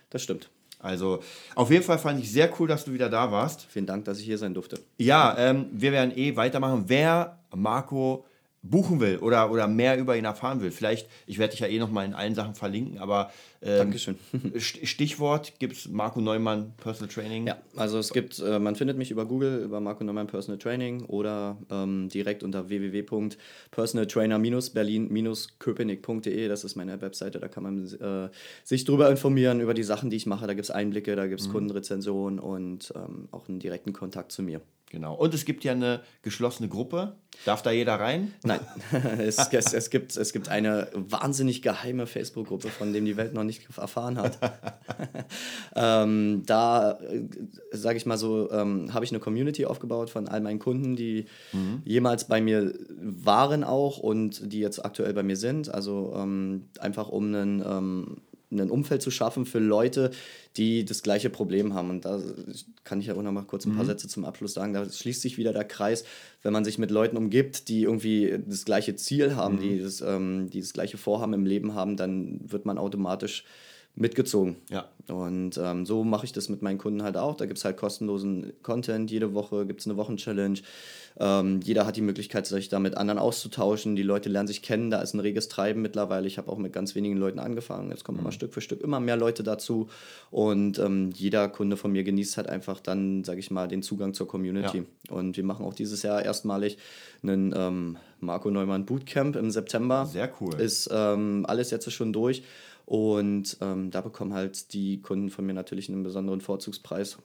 Das stimmt. Also auf jeden Fall fand ich sehr cool, dass du wieder da warst. Vielen Dank, dass ich hier sein durfte. Ja, ähm, wir werden eh weitermachen. Wer Marco buchen will oder, oder mehr über ihn erfahren will, vielleicht, ich werde dich ja eh nochmal in allen Sachen verlinken, aber ähm, Dankeschön. St- Stichwort gibt es Marco Neumann Personal Training. Ja, also es gibt, äh, man findet mich über Google, über Marco Neumann Personal Training oder ähm, direkt unter www.personaltrainer-berlin-köpenick.de. Das ist meine Webseite, da kann man äh, sich drüber informieren, über die Sachen, die ich mache. Da gibt es Einblicke, da gibt es Kundenrezensionen und ähm, auch einen direkten Kontakt zu mir. Genau. Und es gibt ja eine geschlossene Gruppe. Darf da jeder rein? Nein, es, es, es, gibt, es gibt eine wahnsinnig geheime Facebook-Gruppe, von dem die Welt noch nicht erfahren hat. ähm, da, sage ich mal so, ähm, habe ich eine Community aufgebaut von all meinen Kunden, die jemals bei mir waren auch und die jetzt aktuell bei mir sind. Also ähm, einfach um einen, ähm, ein Umfeld zu schaffen für Leute, die das gleiche Problem haben. Und da kann ich ja auch noch mal kurz ein paar Sätze zum Abschluss sagen. Da schließt sich wieder der Kreis, wenn man sich mit Leuten umgibt, die irgendwie das gleiche Ziel haben, die, das, ähm, die das gleiche Vorhaben im Leben haben, dann wird man automatisch mitgezogen. Ja. Und ähm, so mache ich das mit meinen Kunden halt auch. Da gibt es halt kostenlosen Content. Jede Woche gibt es eine Wochenchallenge. Ähm, jeder hat die Möglichkeit, sich da mit anderen auszutauschen. Die Leute lernen sich kennen. Da ist ein reges Treiben mittlerweile. Ich habe auch mit ganz wenigen Leuten angefangen. Jetzt kommen immer Stück für Stück immer mehr Leute dazu. Und ähm, jeder Kunde von mir genießt halt einfach dann, sage ich mal, den Zugang zur Community. Und wir machen auch dieses Jahr erstmalig einen ähm, Marco Neumann Bootcamp im September. Sehr cool. Ist ähm, alles jetzt schon durch. Und ähm, da bekommen halt die Kunden von mir natürlich einen besonderen Vorzugspreis.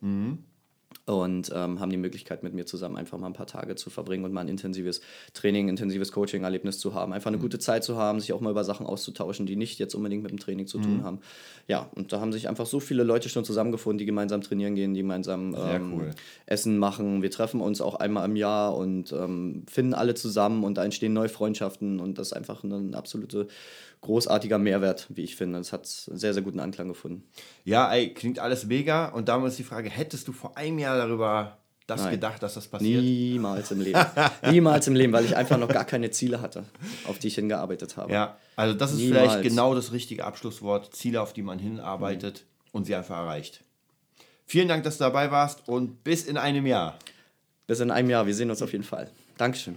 Und ähm, haben die Möglichkeit, mit mir zusammen einfach mal ein paar Tage zu verbringen und mal ein intensives Training, intensives Coaching-Erlebnis zu haben. Einfach eine gute Zeit zu haben, sich auch mal über Sachen auszutauschen, die nicht jetzt unbedingt mit dem Training zu tun haben. Ja, und da haben sich einfach so viele Leute schon zusammengefunden, die gemeinsam trainieren gehen, die gemeinsam ähm, cool. Essen machen. Wir treffen uns auch einmal im Jahr und ähm, finden alle zusammen und da entstehen neue Freundschaften und das ist einfach ein absoluter großartiger Mehrwert, wie ich finde. Es hat sehr, sehr guten Anklang gefunden. Ja, ey, klingt alles mega. Und da ist die Frage, hättest du vor einem Jahr darüber das Nein. gedacht, dass das passiert? Niemals im Leben. Niemals im Leben, weil ich einfach noch gar keine Ziele hatte, auf die ich hingearbeitet habe. Ja, also das ist Niemals. vielleicht genau das richtige Abschlusswort. Ziele, auf die man hinarbeitet und sie einfach erreicht. Vielen Dank, dass du dabei warst und bis in einem Jahr. Bis in einem Jahr. Wir sehen uns auf jeden Fall. Dankeschön.